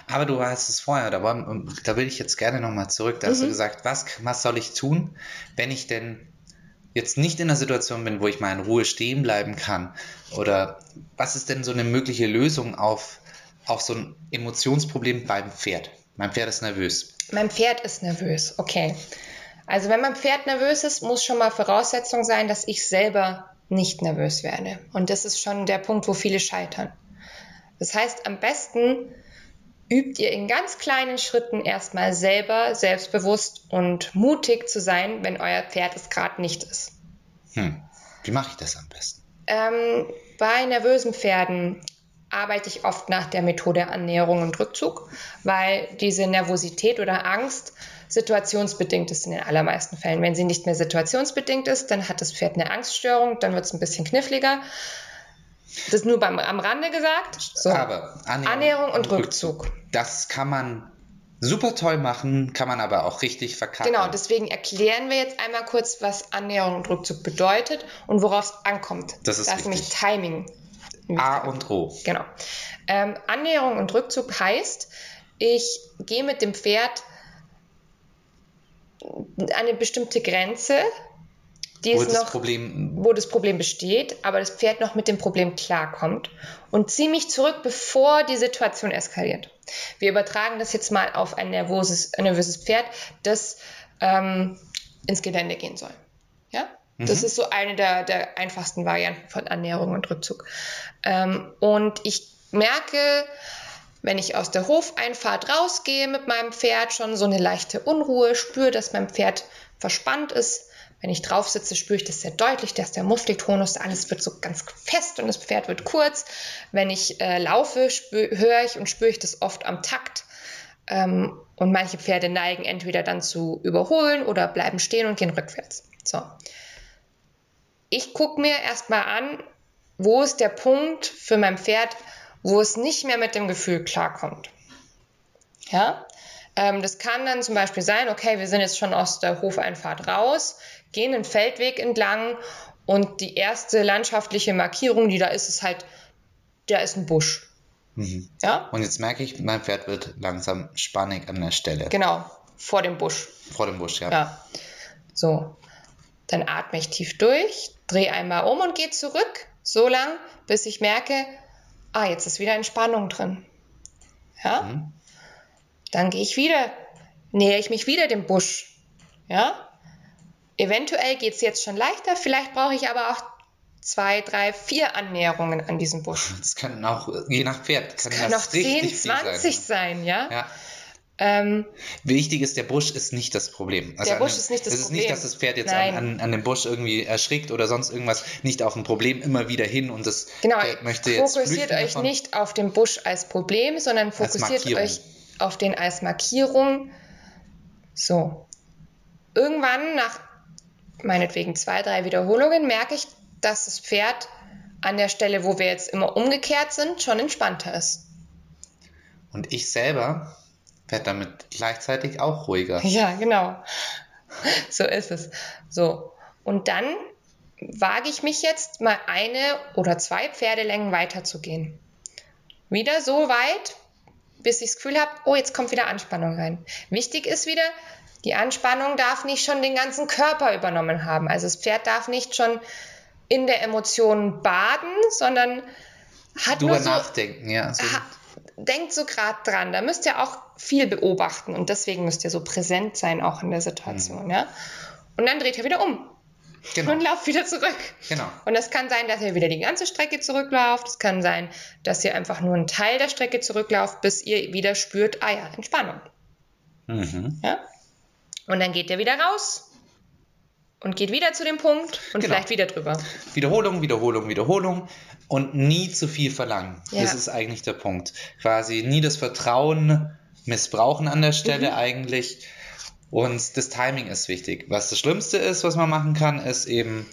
Aber du hast es vorher, da, war, da will ich jetzt gerne nochmal zurück. Da hast du gesagt, was, was soll ich tun, wenn ich denn jetzt nicht in einer Situation bin, wo ich mal in Ruhe stehen bleiben kann? Oder was ist denn so eine mögliche Lösung auf, auf so ein Emotionsproblem beim Pferd? Mein Pferd ist nervös. Mein Pferd ist nervös, okay. Also wenn mein Pferd nervös ist, muss schon mal Voraussetzung sein, dass ich selber nicht nervös werde. Und das ist schon der Punkt, wo viele scheitern. Das heißt, am besten übt ihr in ganz kleinen Schritten erstmal selber selbstbewusst und mutig zu sein, wenn euer Pferd es gerade nicht ist. Hm. Wie mache ich das am besten? Ähm, bei nervösen Pferden arbeite ich oft nach der Methode Annäherung und Rückzug, weil diese Nervosität oder Angst situationsbedingt ist in den allermeisten Fällen. Wenn sie nicht mehr situationsbedingt ist, dann hat das Pferd eine Angststörung, dann wird es ein bisschen kniffliger. Das ist nur beim, am Rande gesagt. So. Aber Annäherung, Annäherung und Rückzug. Das kann man super toll machen, kann man aber auch richtig verkacken. Genau, deswegen erklären wir jetzt einmal kurz, was Annäherung und Rückzug bedeutet und worauf es ankommt. Das ist das ist nämlich Timing. A und O. Genau. Ähm, Annäherung und Rückzug heißt, ich gehe mit dem Pferd eine bestimmte Grenze, die Wo ist das noch, Problem wo das Problem besteht, aber das Pferd noch mit dem Problem klarkommt und ziehe mich zurück, bevor die Situation eskaliert. Wir übertragen das jetzt mal auf ein nervöses, ein nervöses Pferd, das ähm, ins Gelände gehen soll. Ja? Das ist so eine der, der einfachsten Varianten von Annäherung und Rückzug. Ähm, und ich merke, wenn ich aus der Hofeinfahrt rausgehe mit meinem Pferd, schon so eine leichte Unruhe, spüre, dass mein Pferd verspannt ist. Wenn ich drauf sitze, spüre ich das sehr deutlich, dass der Muskeltonus, alles wird so ganz fest und das Pferd wird kurz. Wenn ich äh, laufe, höre ich und spüre ich das oft am Takt. Ähm, und manche Pferde neigen entweder dann zu überholen oder bleiben stehen und gehen rückwärts. So. Ich gucke mir erstmal an, wo ist der Punkt für mein Pferd, wo es nicht mehr mit dem Gefühl klarkommt. Ja? Ähm, das kann dann zum Beispiel sein, okay, wir sind jetzt schon aus der Hofeinfahrt raus, gehen den Feldweg entlang und die erste landschaftliche Markierung, die da ist, ist halt, da ist ein Busch. Mhm. Ja? Und jetzt merke ich, mein Pferd wird langsam spannig an der Stelle. Genau, vor dem Busch. Vor dem Busch, ja. Ja. So. Dann atme ich tief durch, drehe einmal um und gehe zurück, so lang, bis ich merke, ah, jetzt ist wieder Entspannung drin. Ja? Mhm. Dann gehe ich wieder, nähere ich mich wieder dem Busch. Ja? Eventuell geht es jetzt schon leichter, vielleicht brauche ich aber auch zwei, drei, vier Annäherungen an diesem Busch. Das können auch, je nach Pferd, kann Das können das auch 10, richtig viel 20 sein. sein, ja? Ja. Ähm, Wichtig ist, der Busch ist nicht das Problem. Also Der Busch dem- ist nicht das Es ist Problem. nicht, dass das Pferd jetzt an, an, an dem Busch irgendwie erschrickt oder sonst irgendwas, nicht auf ein Problem immer wieder hin und das Genau, Pferd möchte jetzt fokussiert euch davon. nicht auf den Busch als Problem, sondern fokussiert euch auf den als Markierung. So. Irgendwann nach meinetwegen zwei, drei Wiederholungen merke ich, dass das Pferd an der Stelle, wo wir jetzt immer umgekehrt sind, schon entspannter ist. Und ich selber werde damit gleichzeitig auch ruhiger. Ja, genau. So ist es. So. Und dann wage ich mich jetzt mal eine oder zwei Pferdelängen weiterzugehen. Wieder so weit, bis ich das Gefühl habe, oh, jetzt kommt wieder Anspannung rein. Wichtig ist wieder, die Anspannung darf nicht schon den ganzen Körper übernommen haben. Also das Pferd darf nicht schon in der Emotion baden, sondern hat Drüber nur so, nachdenken, ja. So, ha, denkt so gerade dran. Da müsst ihr auch viel beobachten und deswegen müsst ihr so präsent sein auch in der Situation, ja. Und dann dreht ihr wieder um genau, und lauft wieder zurück. genau. Und es kann sein, dass ihr wieder die ganze Strecke zurücklauft. Es kann sein, dass ihr einfach nur einen Teil der Strecke zurücklauft, bis ihr wieder spürt, ah ja, Entspannung. Mhm. Ja? Und dann geht ihr wieder raus und geht wieder zu dem Punkt und Genau. vielleicht wieder drüber. Wiederholung, Wiederholung, Wiederholung und nie zu viel verlangen. Ja. Das ist eigentlich der Punkt. Quasi nie das Vertrauen missbrauchen an der Stelle Mhm. eigentlich. Und das Timing ist wichtig. Was das Schlimmste ist, was man machen kann, ist eben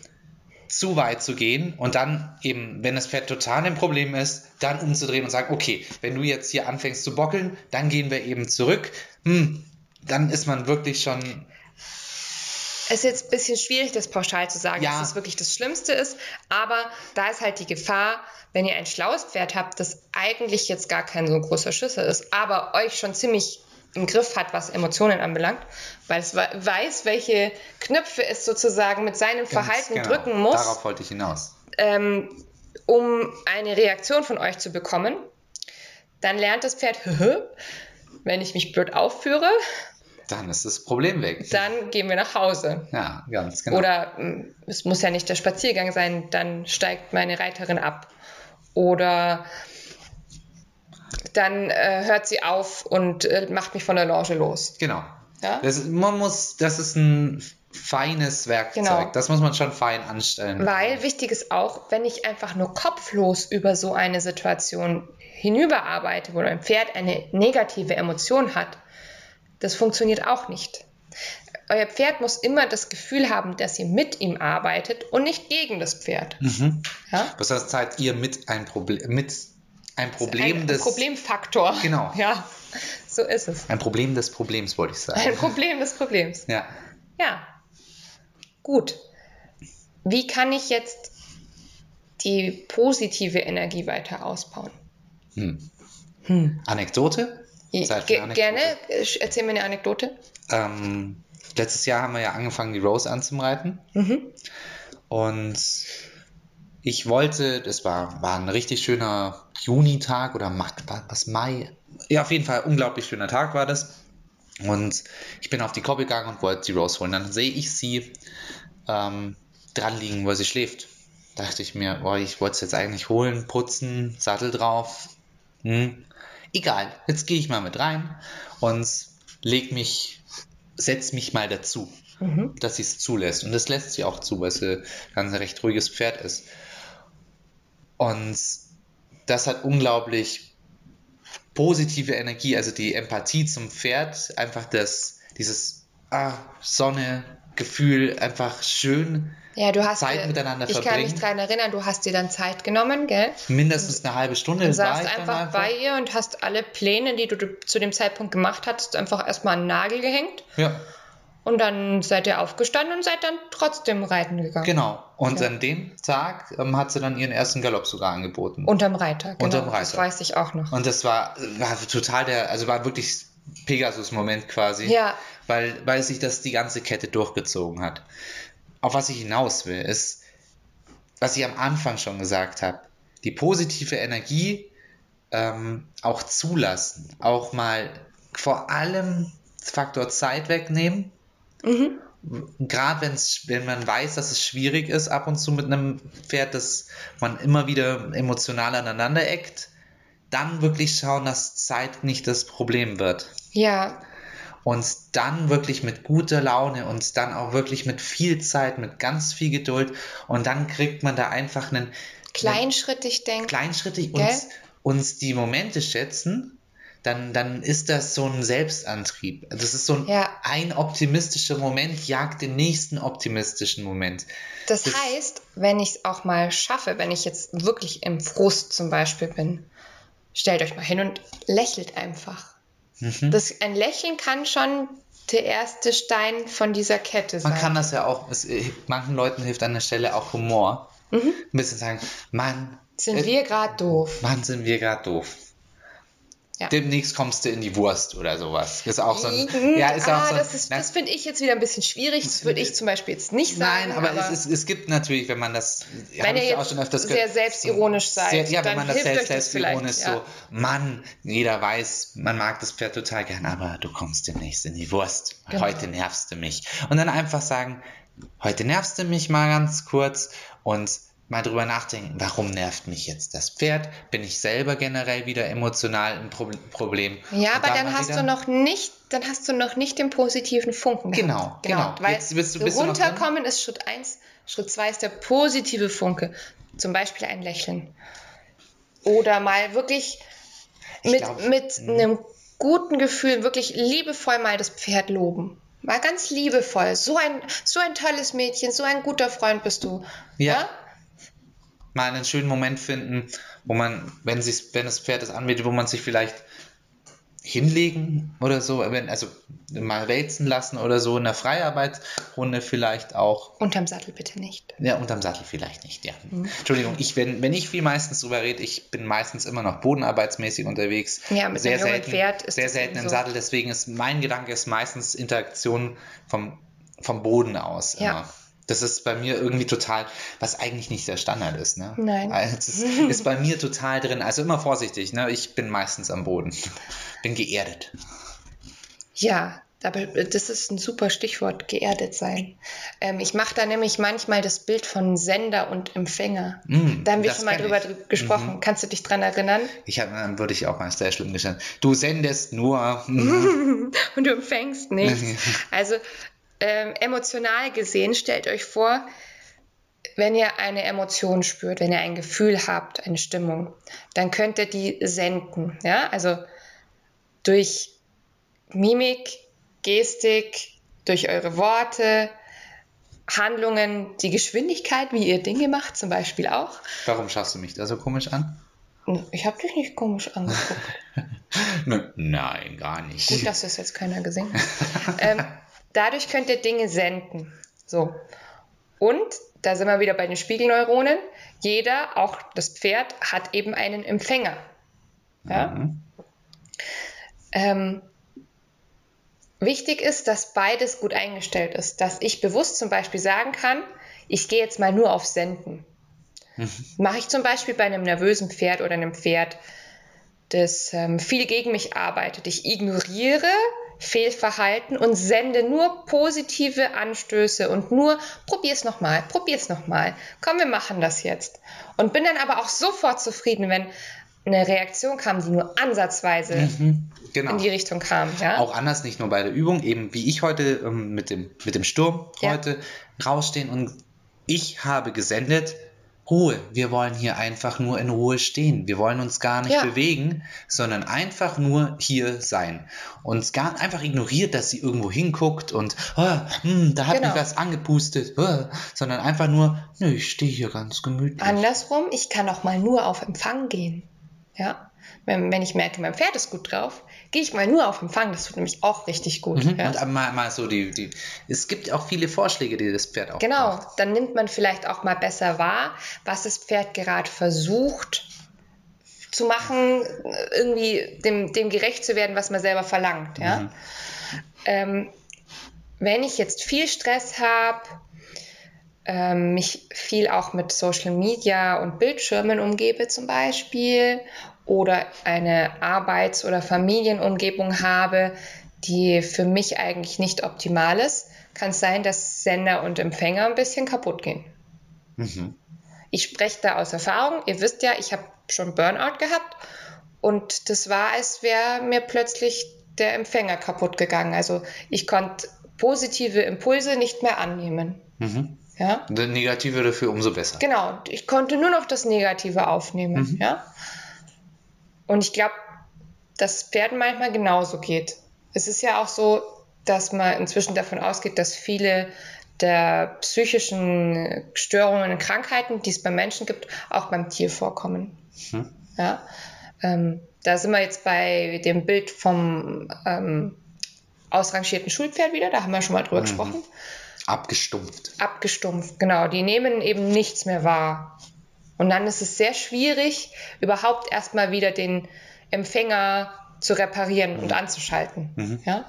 zu weit zu gehen und dann eben, wenn das Pferd total ein Problem ist, dann umzudrehen und sagen, okay, wenn du jetzt hier anfängst zu bockeln, dann gehen wir eben zurück. Hm, dann ist man wirklich schon ist jetzt ein bisschen schwierig, das pauschal zu sagen, Ja. dass es wirklich das Schlimmste ist. Aber da ist halt die Gefahr, wenn ihr ein schlaues Pferd habt, das eigentlich jetzt gar kein so großer Schlüssel ist, aber euch schon ziemlich im Griff hat, was Emotionen anbelangt, weil es we- weiß, welche Knöpfe es sozusagen mit seinem Ganz Verhalten genau. drücken muss, Darauf wollte ich hinaus. ähm, um eine Reaktion von euch zu bekommen. Dann lernt das Pferd, wenn ich mich blöd aufführe, Dann ist das Problem weg. dann gehen wir nach Hause. Ja, ganz genau. Oder mh, es muss ja nicht der Spaziergang sein, dann steigt meine Reiterin ab. Oder dann äh, hört sie auf und äh, macht mich von der Lounge los. Genau. Ja? Das, man muss, das ist ein feines Werkzeug. Genau. Das muss man schon fein anstellen. Weil wichtig ist auch, wenn ich einfach nur kopflos über so eine Situation hinüberarbeite, wo ein Pferd eine negative Emotion hat, das funktioniert auch nicht. Euer Pferd muss immer das Gefühl haben, dass ihr mit ihm arbeitet und nicht gegen das Pferd. Mhm. Ja? Was heißt, seid ihr mit ein Problem, mit ein Problem ein des Problemfaktor. Genau. Ja, so ist es. ein Problem des Problems, wollte ich sagen. Ein Problem des Problems. Ja. Ja. Gut. Wie kann ich jetzt die positive Energie weiter ausbauen? Hm. Eine Anekdote. Gerne, äh, erzähl mir eine Anekdote. Ähm, letztes Jahr haben wir ja angefangen, die Rose anzumreiten. Und ich wollte, das war, war ein richtig schöner Junitag oder was Mai. Ja, auf jeden Fall unglaublich schöner Tag war das. Und ich bin auf die Koppel gegangen und wollte die Rose holen. Dann sehe ich sie ähm, dran liegen, wo sie schläft. Dachte ich mir, boah, ich wollte es jetzt eigentlich holen, putzen, Sattel drauf. Hm. Egal, jetzt gehe ich mal mit rein und leg mich, setz mich mal dazu, dass sie es zulässt. Und das lässt sie auch zu, weil sie ganz ein recht ruhiges Pferd ist. Und das hat unglaublich positive Energie, also die Empathie zum Pferd, einfach das, dieses ah, Sonne, Gefühl, einfach schön, Ja, du hast Zeit dir, miteinander ich kann verbringen. mich daran erinnern, du hast dir dann Zeit genommen, gell? mindestens eine halbe Stunde. Du saßt ich dann einfach, bei ihr und hast alle Pläne, die du zu dem Zeitpunkt gemacht hattest, einfach erstmal an den Nagel gehängt. Ja, Und dann seid ihr aufgestanden und seid dann trotzdem reiten gegangen. genau. Und Ja. an dem Tag ähm, hat sie dann ihren ersten Galopp sogar angeboten. Unterm Reiter, genau. Unterm Das Reiter. weiß ich auch noch. Und das war, war total der, also war wirklich Pegasus-Moment quasi. Ja. Weil, weil sich das die ganze Kette durchgezogen hat. Auf was ich hinaus will, ist, was ich am Anfang schon gesagt habe, die positive Energie ähm, auch zulassen, auch mal vor allem Faktor Zeit wegnehmen. Gerade wenn's, wenn man weiß, dass es schwierig ist, ab und zu mit einem Pferd, dass man immer wieder emotional aneinander eckt, dann wirklich schauen, dass Zeit nicht das Problem wird. Ja, und dann wirklich mit guter Laune und dann auch wirklich mit viel Zeit, mit ganz viel Geduld und dann kriegt man da einfach einen kleinschrittig denken. kleinschrittig Gell? uns, uns die Momente schätzen, dann, dann ist das so ein Selbstantrieb. Das ist so ein, Ja. ein optimistischer Moment, jagt den nächsten optimistischen Moment. Das Das- heißt, wenn ich es auch mal schaffe, wenn ich jetzt wirklich im Frust zum Beispiel bin, stellt euch mal hin und lächelt einfach. Mhm. Das, ein Lächeln kann schon der erste Stein von dieser Kette sein. Man kann das ja auch, es, äh, manchen Leuten hilft an der Stelle auch Humor. Ein bisschen sagen, Mann, Sind äh, wir gerade doof? Mann, sind wir gerade doof. Ja. Demnächst kommst du in die Wurst oder sowas. Ist auch so ein, Mhm. ja, ist ah, auch so ein, das ist, das finde ich jetzt wieder ein bisschen schwierig. Das würde ich zum Beispiel jetzt nicht sagen. Nein, aber, es, ist, es gibt natürlich, wenn man das, Wenn ihr ich ja auch jetzt schon öfters sehr gehört, selbstironisch seid, sehr, ja, wenn man das selbst, selbstironisch ja. so, Mann, jeder weiß, man mag das Pferd total gern, aber du kommst demnächst in die Wurst. Genau. Heute nervst du mich. Und dann einfach sagen, heute nervst du mich mal ganz kurz und mal drüber nachdenken, warum nervt mich jetzt das Pferd? Bin ich selber generell wieder emotional ein Pro Problem? Ja, aber dann hast wieder- du noch nicht, dann hast du noch nicht den positiven Funken. Genau, gehabt. genau. Weil Jetzt bist du- bist runterkommen ist Schritt 1, Schritt 2 ist der positive Funke. Zum Beispiel ein Lächeln. Oder mal wirklich Ich mit, glaub, hm. mit einem guten Gefühl wirklich liebevoll mal das Pferd loben. Mal ganz liebevoll. So ein, so ein tolles Mädchen, so ein guter Freund bist du. Ja. Mal einen schönen Moment finden, wo man, wenn sich, wenn das Pferd es anbietet, wo man sich vielleicht hinlegen oder so, wenn, also mal wälzen lassen oder so, in der Freiarbeitsrunde vielleicht auch. Unterm Sattel bitte nicht. Ja, unterm Sattel vielleicht nicht, ja. Mhm. Entschuldigung, ich, wenn, wenn ich viel meistens drüber rede, ich bin meistens immer noch bodenarbeitsmäßig unterwegs. Ja, mit sehr selten, Pferd ist sehr selten eben im so. Sattel, deswegen ist mein Gedanke ist meistens Interaktion vom, vom Boden aus. Ja. Immer. Das ist bei mir irgendwie total, was eigentlich nicht der Standard ist. Ne? Nein. Also Das ist, bei mir total drin. Also immer vorsichtig. Ne? Ich bin meistens am Boden. Bin geerdet. Ja, aber das ist ein super Stichwort, geerdet sein. Ähm, ich mache da nämlich manchmal das Bild von Sender und Empfänger. Mm, da haben wir schon mal drüber ich. drü- gesprochen. Kannst du dich dran erinnern? Ich habe, dann würde ich auch mal sehr schlimm gestellt. Du sendest nur. Mhm. Und du empfängst nichts. Also ähm, emotional gesehen, stellt euch vor, wenn ihr eine Emotion spürt, wenn ihr ein Gefühl habt, eine Stimmung, dann könnt ihr die senden. Ja, also durch Mimik, Gestik, durch eure Worte, Handlungen, die Geschwindigkeit, wie ihr Dinge macht, zum Beispiel auch. Warum schaust du mich da so komisch an? Ich habe dich nicht komisch angeguckt. Ne- Nein, gar nicht. Gut, dass das jetzt keiner gesehen hat. ähm, dadurch könnt ihr Dinge senden. So. Und da sind wir wieder bei den Spiegelneuronen. Jeder, auch das Pferd, hat eben einen Empfänger. Ja? Mhm. Ähm, wichtig ist, dass beides gut eingestellt ist. Dass ich bewusst zum Beispiel sagen kann, ich gehe jetzt mal nur auf Senden. Mache ich zum Beispiel bei einem nervösen Pferd oder einem Pferd, das ähm, viel gegen mich arbeitet. Ich ignoriere Fehlverhalten und sende nur positive Anstöße und nur probier's nochmal, probier's nochmal. Komm, wir machen das jetzt. Und bin dann aber auch sofort zufrieden, wenn eine Reaktion kam, die nur ansatzweise Genau. in die Richtung kam. Ja? Auch anders, nicht nur bei der Übung, eben wie ich heute ähm, mit, dem, mit dem Sturm Ja. heute rausstehen und ich habe gesendet, Ruhe, wir wollen hier einfach nur in Ruhe stehen. Wir wollen uns gar nicht Ja. bewegen, sondern einfach nur hier sein. Und gar einfach ignoriert, dass sie irgendwo hinguckt und ah, hm, da hat Genau. mich was angepustet, ah, sondern einfach nur, nö, ich stehe hier ganz gemütlich. Andersrum, ich kann auch mal nur auf Empfang gehen. Ja? Wenn, wenn ich merke, mein Pferd ist gut drauf, gehe ich mal nur auf Empfang. Das tut nämlich auch richtig gut. Mhm. Ja? Und mal, mal so die, die, es gibt auch viele Vorschläge, die das Pferd auch Genau, braucht. dann nimmt man vielleicht auch mal besser wahr, was das Pferd gerade versucht zu machen, irgendwie dem, dem gerecht zu werden, was man selber verlangt. Ja? Ähm, wenn ich jetzt viel Stress habe, ähm, mich viel auch mit Social Media und Bildschirmen umgebe zum Beispiel oder eine Arbeits- oder Familienumgebung habe, die für mich eigentlich nicht optimal ist, kann es sein, dass Sender und Empfänger ein bisschen kaputt gehen. Mhm. Ich spreche da aus Erfahrung. Ihr wisst ja, ich habe schon Burnout gehabt und das war, als wäre mir plötzlich der Empfänger kaputt gegangen. Also ich konnte positive Impulse nicht mehr annehmen. Mhm. Ja, Der Negative dafür umso besser. genau. Ich konnte nur noch das Negative aufnehmen. Ja, und ich glaube, dass Pferden manchmal genauso geht. Es ist ja auch so, dass man inzwischen davon ausgeht, dass viele der psychischen Störungen und Krankheiten, die es beim Menschen gibt, auch beim Tier vorkommen. Mhm. Ja, ähm, da sind wir jetzt bei dem Bild vom ähm, ausrangierten Schulpferd wieder, da haben wir schon mal drüber gesprochen. Abgestumpft. Abgestumpft, genau. Die nehmen eben nichts mehr wahr. Und dann ist es sehr schwierig, überhaupt erstmal wieder den Empfänger zu reparieren und anzuschalten. Ja?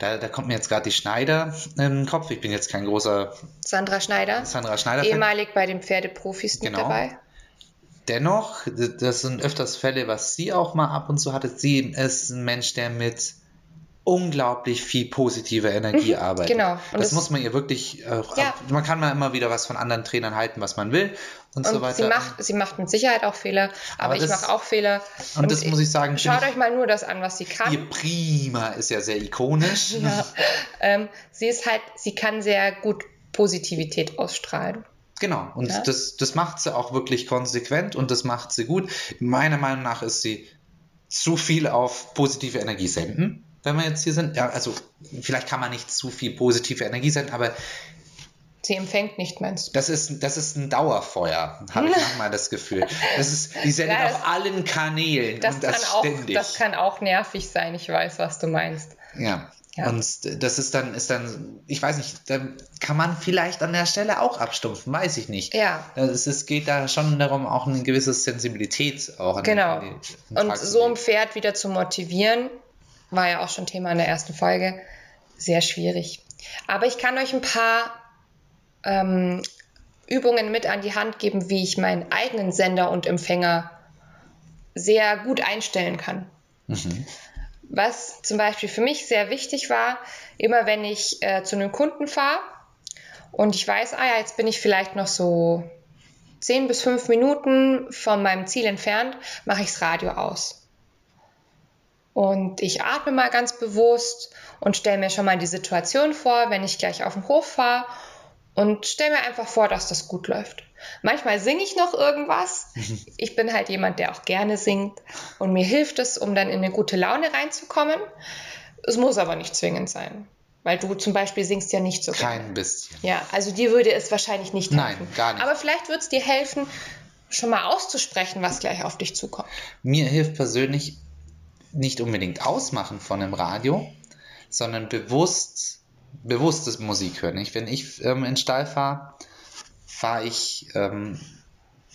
Da, da kommt mir jetzt gerade die Schneider im Kopf. Ich bin jetzt kein großer Sandra Schneider, Sandra Schneider-Fan. ehemalig bei den Pferdeprofis mit Genau. dabei. Dennoch, das sind öfters Fälle, was sie auch mal ab und zu hatte. Sie ist ein Mensch, der mit unglaublich viel positiver Energie arbeitet. genau. Und das, das- muss man ihr wirklich, äh, Ja. man kann mal immer wieder was von anderen Trainern halten, was man will und, so Und weiter. sie macht, sie macht mit Sicherheit auch Fehler, aber, Aber ich mache auch Fehler. und das muss ich sagen, Schaut finde euch mal nur das an, was sie kann. ihr Prima ist ja sehr ikonisch. Ja. Ähm, sie ist halt, sie kann sehr gut Positivität ausstrahlen. Genau, und Ja. das, das macht sie auch wirklich konsequent und das macht sie gut. Meiner Meinung nach ist sie zu viel auf positive Energie senden, wenn wir jetzt hier sind. Ja, also vielleicht kann man nicht zu viel positive Energie senden, aber Sie empfängt nicht, meinst du? Das ist, das ist ein Dauerfeuer, habe ich manchmal das Gefühl. Das ist, die sendet Ja, auf allen Kanälen Das, und kann das auch, ständig. das kann auch nervig sein, ich weiß, was du meinst. ja. Ja. Und das ist dann, ist dann, ich weiß nicht, dann kann man vielleicht an der Stelle auch abstumpfen, weiß ich nicht. Ja. Es, es geht da schon darum, auch eine gewisse Sensibilität auch Genau. den, Und so ein. Pferd wieder zu motivieren, war ja auch schon Thema in der ersten Folge, sehr schwierig. Aber ich kann euch ein paar ähm, Übungen mit an die Hand geben, wie ich meinen eigenen Sender und Empfänger sehr gut einstellen kann. Mhm. Was zum Beispiel für mich sehr wichtig war, immer wenn ich äh, zu einem Kunden fahre und ich weiß, ah ja, jetzt bin ich vielleicht noch so 10 bis 5 Minuten von meinem Ziel entfernt, mache ich das Radio aus. Und ich atme mal ganz bewusst und stelle mir schon mal die Situation vor, wenn ich gleich auf den Hof fahre und stelle mir einfach vor, dass das gut läuft. Manchmal singe ich noch irgendwas. Ich bin halt jemand, der auch gerne singt und mir hilft es, um dann in eine gute Laune reinzukommen. Es muss aber nicht zwingend sein, weil du zum Beispiel singst ja nicht so gerne. Kein bisschen. Ja, also dir würde es wahrscheinlich nicht Nein, helfen. gar nicht. Aber vielleicht würde es dir helfen, schon mal auszusprechen, was gleich auf dich zukommt. Mir hilft persönlich nicht unbedingt Ausmachen von einem Radio, sondern bewusst, bewusstes Musik hören. Ich, wenn ich ähm, in den Stall fahre, fahre ich ähm,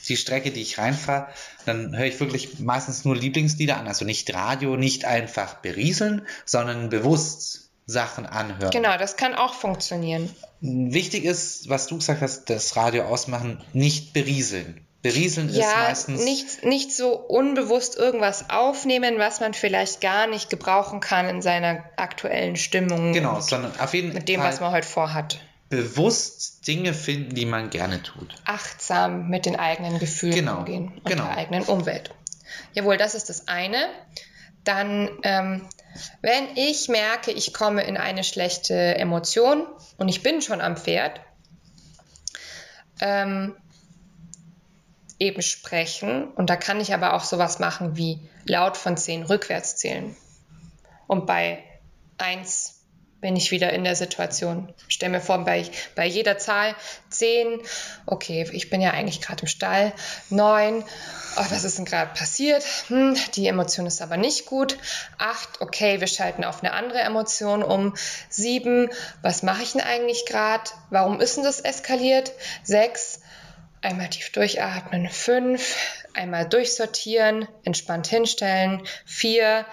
die Strecke, die ich reinfahre, dann höre ich wirklich meistens nur Lieblingslieder an. Also nicht Radio, nicht einfach berieseln, sondern bewusst Sachen anhören. Genau, das kann auch funktionieren. Wichtig ist, was du gesagt hast, das Radio ausmachen, nicht berieseln. Berieseln ist Ja, meistens. nicht, nicht so unbewusst irgendwas aufnehmen, was man vielleicht gar nicht gebrauchen kann in seiner aktuellen Stimmung. Genau, sondern auf jeden Mit dem, Fall was man heute vorhat. bewusst Dinge finden, die man gerne tut. Achtsam mit den eigenen Gefühlen Genau, umgehen und genau. der eigenen Umwelt. Jawohl, das ist das eine. Dann, ähm, wenn ich merke, ich komme in eine schlechte Emotion und ich bin schon am Pferd, ähm, eben sprechen. Und da kann ich aber auch sowas machen wie laut von 10 rückwärts zählen. Und bei 1 bin ich wieder in der Situation. Stell mir vor, bei, bei jeder Zahl 10, okay, ich bin ja eigentlich gerade im Stall, 9, oh, was ist denn gerade passiert? Hm, die Emotion ist aber nicht gut. 8, okay, wir schalten auf eine andere Emotion um. 7, was mache ich denn eigentlich gerade? Warum ist denn das eskaliert? 6, Einmal tief durchatmen. Fünf. Einmal durchsortieren. Entspannt hinstellen. Vier.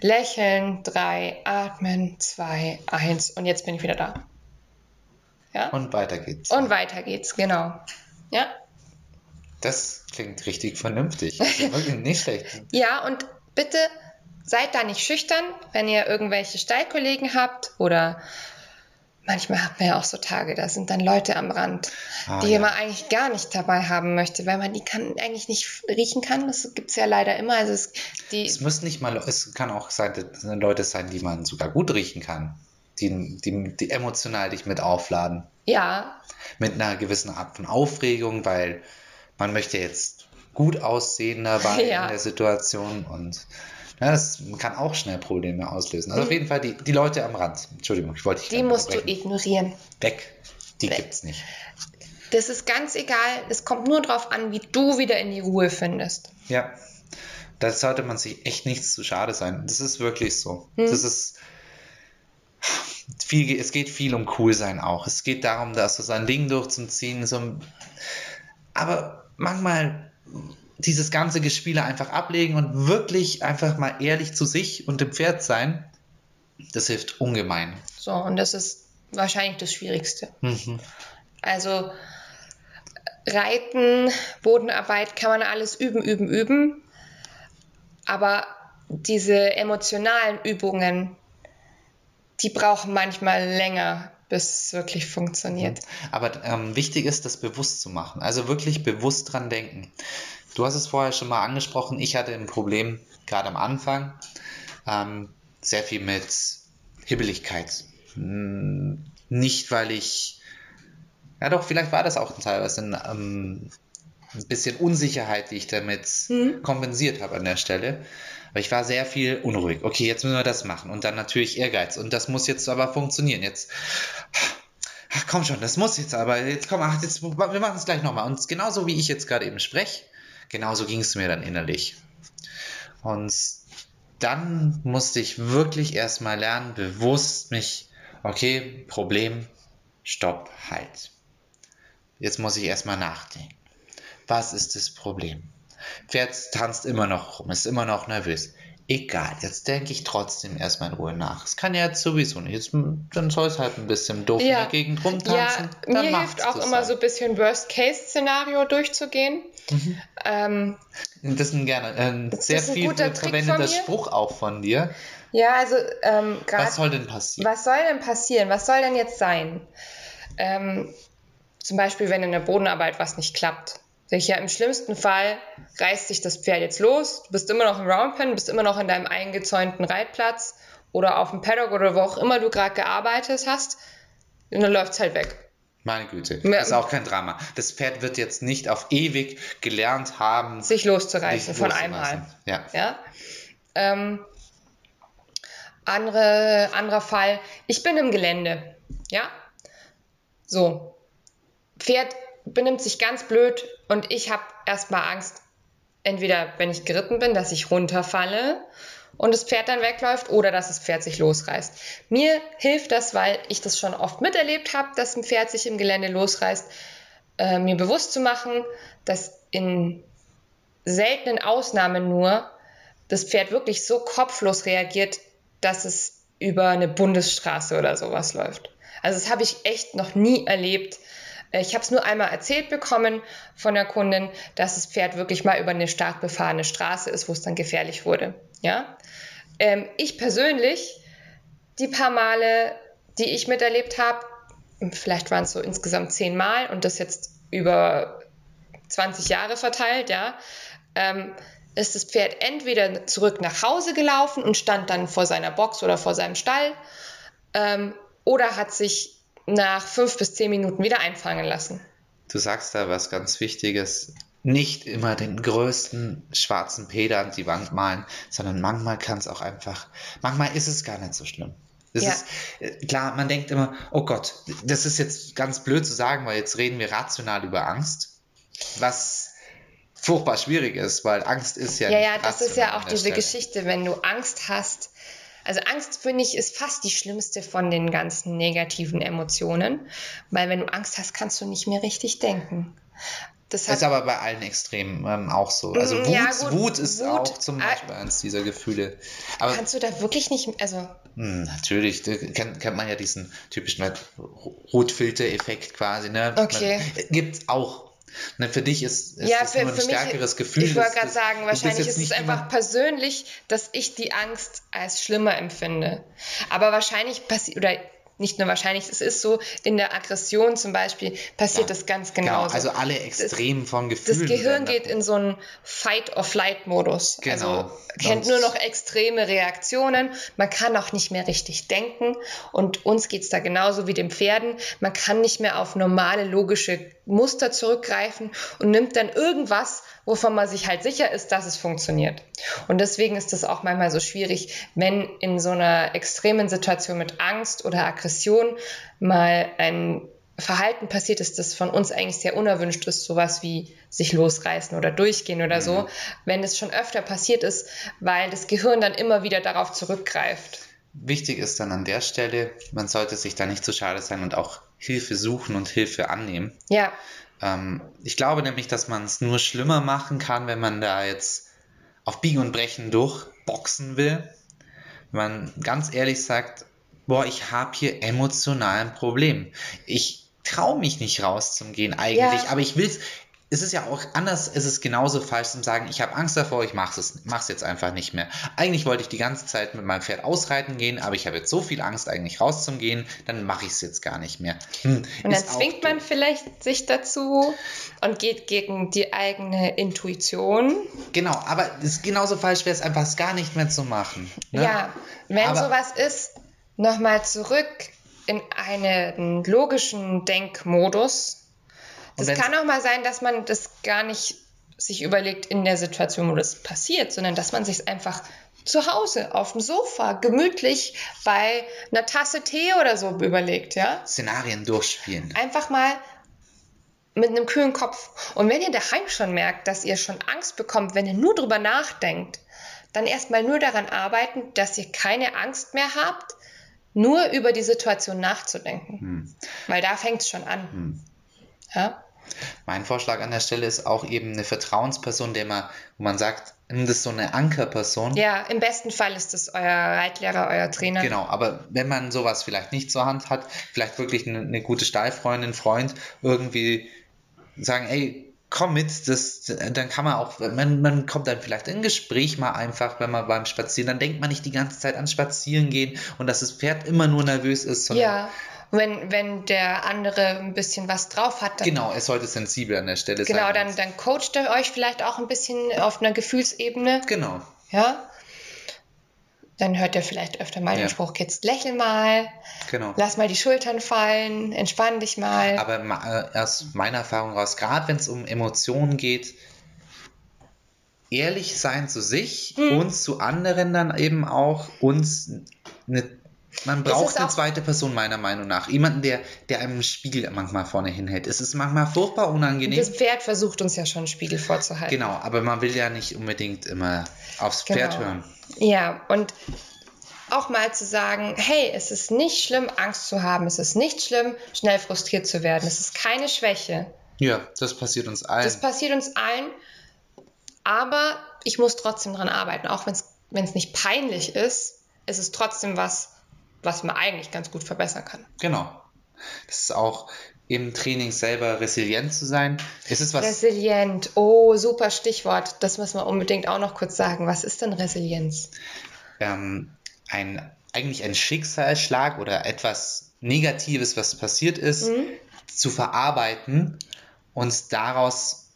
Lächeln. Drei. Atmen. Zwei. Eins. Und jetzt bin ich wieder da. Ja? Und, Und weiter geht's. weiter geht's. Genau. Ja? das klingt richtig vernünftig. Also wirklich nicht schlecht. Ja, und bitte seid da nicht schüchtern, wenn ihr irgendwelche Stallkollegen habt oder manchmal hat man ja auch so Tage, da sind dann Leute am Rand, Ah, die ja. man eigentlich gar nicht dabei haben möchte, weil man die kann, eigentlich nicht riechen kann. Das gibt es ja leider immer. Also es, die, Es müssen nicht mal, es kann auch sein, Leute sein, die man sogar gut riechen kann. Die, die, die emotional dich mit aufladen. ja, Mit einer gewissen Art von Aufregung, weil man möchte jetzt gut aussehen dabei Ja. in der Situation und ja, das kann auch schnell Probleme auslösen. Also auf Mhm. jeden Fall die, die Leute am Rand. Entschuldigung, ich wollte dich die musst du ignorieren. Weg. Die Weg. gibt's nicht. Das ist ganz egal. Es kommt nur darauf an, wie du wieder in die Ruhe findest. Ja, da sollte man sich echt nichts zu schade sein. Das ist wirklich so. Hm. Das ist viel, es geht viel um cool sein auch. Es geht darum, dass so sein Ding durchzuziehen. So, aber manchmal dieses ganze Gespiele einfach ablegen und wirklich einfach mal ehrlich zu sich und dem Pferd sein, das hilft ungemein. So, und das ist wahrscheinlich das Schwierigste. Mhm. Also Reiten, Bodenarbeit kann man alles üben, üben, üben. Aber diese emotionalen Übungen, die brauchen manchmal länger, bis es wirklich funktioniert. Aber ähm, wichtig ist, das bewusst zu machen. Also wirklich bewusst dran denken. Du hast es vorher schon mal angesprochen. Ich hatte ein Problem, gerade am Anfang, ähm, sehr viel mit Hibbeligkeit. Hm, Nicht, weil ich, ja doch, vielleicht war das auch teilweise ein, ähm, ein bisschen Unsicherheit, die ich damit Mhm. kompensiert habe an der Stelle. Aber ich war sehr viel unruhig. Okay, jetzt müssen wir das machen. Und dann natürlich Ehrgeiz. Und das muss jetzt aber funktionieren. Jetzt ach komm schon, das muss jetzt aber, jetzt komm, ach, jetzt, wir machen es gleich nochmal. Und genauso wie ich jetzt gerade eben spreche, genauso ging es mir dann innerlich. Und dann musste ich wirklich erstmal lernen, bewusst mich, okay, Problem, stopp, halt. Jetzt muss ich erstmal nachdenken. Was ist das Problem? Pferd tanzt immer noch rum, ist immer noch nervös. Egal, jetzt denke ich trotzdem erstmal in Ruhe nach. Es kann ja jetzt sowieso nicht. Jetzt, dann soll es halt ein bisschen doof ja. in der Gegend rumtanzen. Ja, mir hilft auch immer halt. so ein bisschen Worst-Case-Szenario durchzugehen. Mhm. Ähm, das ist ein, gerne, ein sehr ist viel verwendeter Spruch auch von dir. Ja, also ähm, grad, Was soll denn passieren? Was soll denn passieren? Was soll denn jetzt sein? Ähm, zum Beispiel, wenn in der Bodenarbeit was nicht klappt Sicher, im schlimmsten Fall reißt sich das Pferd jetzt los, du bist immer noch im Roundpen, bist immer noch in deinem eingezäunten Reitplatz oder auf dem Paddock oder wo auch immer du gerade gearbeitet hast und dann läuft es halt weg. Meine Güte, das ist auch kein Drama. Das Pferd wird jetzt nicht auf ewig gelernt haben, sich loszureißen von einmal. Ja. ja? Ähm, andere, anderer Fall, ich bin im Gelände. Ja? So. Pferd benimmt sich ganz blöd und ich habe erstmal Angst, entweder wenn ich geritten bin, dass ich runterfalle und das Pferd dann wegläuft oder dass das Pferd sich losreißt. Mir hilft das, weil ich das schon oft miterlebt habe, dass ein Pferd sich im Gelände losreißt, äh, mir bewusst zu machen, dass in seltenen Ausnahmen nur das Pferd wirklich so kopflos reagiert, dass es über eine Bundesstraße oder sowas läuft. Also das habe ich echt noch nie erlebt, ich habe es nur einmal erzählt bekommen von der Kundin, dass das Pferd wirklich mal über eine stark befahrene Straße ist, wo es dann gefährlich wurde. Ja? Ähm, ich persönlich, die paar Male, die ich miterlebt habe, vielleicht waren es so insgesamt zehn Mal und das jetzt über 20 Jahre verteilt, ja, ähm, ist das Pferd entweder zurück nach Hause gelaufen und stand dann vor seiner Box oder vor seinem Stall ähm, oder hat sich nach fünf bis zehn Minuten wieder einfangen lassen. Du sagst da was ganz Wichtiges. Nicht immer den größten schwarzen Peter an die Wand malen, sondern manchmal kann es auch einfach, manchmal ist es gar nicht so schlimm. Das ja. ist, äh, klar, man denkt immer, oh Gott, das ist jetzt ganz blöd zu sagen, weil jetzt reden wir rational über Angst, was furchtbar schwierig ist, weil Angst ist ja. Ja, ja, das ist ja auch diese Stelle. Geschichte, wenn du Angst hast, also Angst, finde ich, ist fast die schlimmste von den ganzen negativen Emotionen, weil wenn du Angst hast, kannst du nicht mehr richtig denken. Das ist aber bei allen Extremen ähm, auch so. Also mm, Wut, ja, gut, Wut ist Wut, auch zum ah, Beispiel äh, eines dieser Gefühle. Aber, kannst du da wirklich nicht, also... Mh, hm, natürlich, da kennt, kennt man ja diesen typischen Rotfilter-Effekt quasi. Ne? Okay. Gibt es auch Ne, für dich ist, ist ja, das für, nur ein stärkeres mich, Gefühl. Ich wollte gerade sagen, wahrscheinlich ist es einfach persönlich, dass ich die Angst als schlimmer empfinde. Aber wahrscheinlich passiert, oder nicht nur wahrscheinlich, es ist so, in der Aggression zum Beispiel passiert ja, das ganz genau. Genau, also alle Extremen das, von Gefühlen. Das Gehirn geht in so einen Fight-or-Flight-Modus. Genau. Also kennt nur noch extreme Reaktionen. Man kann auch nicht mehr richtig denken. Und uns geht es da genauso wie den Pferden. Man kann nicht mehr auf normale, logische Muster zurückgreifen und nimmt dann irgendwas, wovon man sich halt sicher ist, dass es funktioniert. Und deswegen ist es auch manchmal so schwierig, wenn in so einer extremen Situation mit Angst oder Aggression mal ein Verhalten passiert ist, das von uns eigentlich sehr unerwünscht ist, sowas wie sich losreißen oder durchgehen oder mhm. so, wenn es schon öfter passiert ist, weil das Gehirn dann immer wieder darauf zurückgreift. Wichtig ist dann an der Stelle, man sollte sich da nicht zu schade sein und auch Hilfe suchen und Hilfe annehmen. Ja. Ähm, ich glaube nämlich, dass man es nur schlimmer machen kann, wenn man da jetzt auf Biegen und Brechen durchboxen will. Wenn man ganz ehrlich sagt, boah, ich habe hier emotional ein Problem. Ich traue mich nicht raus zum Gehen eigentlich, ja. aber ich will es ist ja auch anders, es ist genauso falsch zu sagen, ich habe Angst davor, ich mache es mach's jetzt einfach nicht mehr. Eigentlich wollte ich die ganze Zeit mit meinem Pferd ausreiten gehen, aber ich habe jetzt so viel Angst, eigentlich rauszugehen, dann mache ich es jetzt gar nicht mehr. Hm, und dann zwingt man vielleicht sich dazu und geht gegen die eigene Intuition. Genau, aber es ist genauso falsch wäre es einfach, es gar nicht mehr zu machen. Ne? Ja, wenn aber, sowas ist, nochmal zurück in einen logischen Denkmodus das kann auch mal sein, dass man das gar nicht sich überlegt in der Situation, wo das passiert, sondern dass man sich einfach zu Hause auf dem Sofa gemütlich bei einer Tasse Tee oder so überlegt, ja? Szenarien durchspielen. Einfach mal mit einem kühlen Kopf. Und wenn ihr daheim schon merkt, dass ihr schon Angst bekommt, wenn ihr nur drüber nachdenkt, dann erstmal nur daran arbeiten, dass ihr keine Angst mehr habt, nur über die Situation nachzudenken. Hm. Weil da fängt es schon an. Hm. Ja? Mein Vorschlag an der Stelle ist auch eben eine Vertrauensperson, der man, wo man sagt, das ist so eine Ankerperson. Ja, im besten Fall ist das euer Reitlehrer, euer Trainer. Genau, aber wenn man sowas vielleicht nicht zur Hand hat, vielleicht wirklich eine, eine gute Stallfreundin, Freund, irgendwie sagen, ey, komm mit, das, dann kann man auch, man, man kommt dann vielleicht in Gespräch mal einfach, wenn man beim Spazieren, dann denkt man nicht die ganze Zeit an Spazieren gehen und dass das Pferd immer nur nervös ist, sondern ja wenn, wenn der andere ein bisschen was drauf hat. Dann, genau, er sollte sensibel an der Stelle genau, sein. Genau, dann, dann coacht er euch vielleicht auch ein bisschen auf einer Gefühlsebene. Genau. Ja. Dann hört er vielleicht öfter mal ja. den Spruch, jetzt lächel mal, genau. lass mal die Schultern fallen, entspann dich mal. Aber äh, aus meiner Erfahrung raus, gerade wenn es um Emotionen geht, ehrlich sein zu sich hm. und zu anderen dann eben auch uns eine man braucht eine zweite Person, meiner Meinung nach. Jemanden, der, der einem einen Spiegel manchmal vorne hinhält. Es ist manchmal furchtbar unangenehm. Das Pferd versucht uns ja schon einen Spiegel vorzuhalten. Genau, aber man will ja nicht unbedingt immer aufs genau. Pferd hören. Ja, und auch mal zu sagen, hey, es ist nicht schlimm, Angst zu haben. Es ist nicht schlimm, schnell frustriert zu werden. Es ist keine Schwäche. Ja, das passiert uns allen. Das passiert uns allen. Aber ich muss trotzdem daran arbeiten. Auch wenn es nicht peinlich ist, ist es trotzdem was, was man eigentlich ganz gut verbessern kann. Genau. Das ist auch im Training selber resilient zu sein. Ist es was? Resilient, oh, super Stichwort. Das muss man unbedingt auch noch kurz sagen. Was ist denn Resilienz? Ähm, ein, eigentlich ein Schicksalsschlag oder etwas Negatives, was passiert ist, mhm. zu verarbeiten und daraus,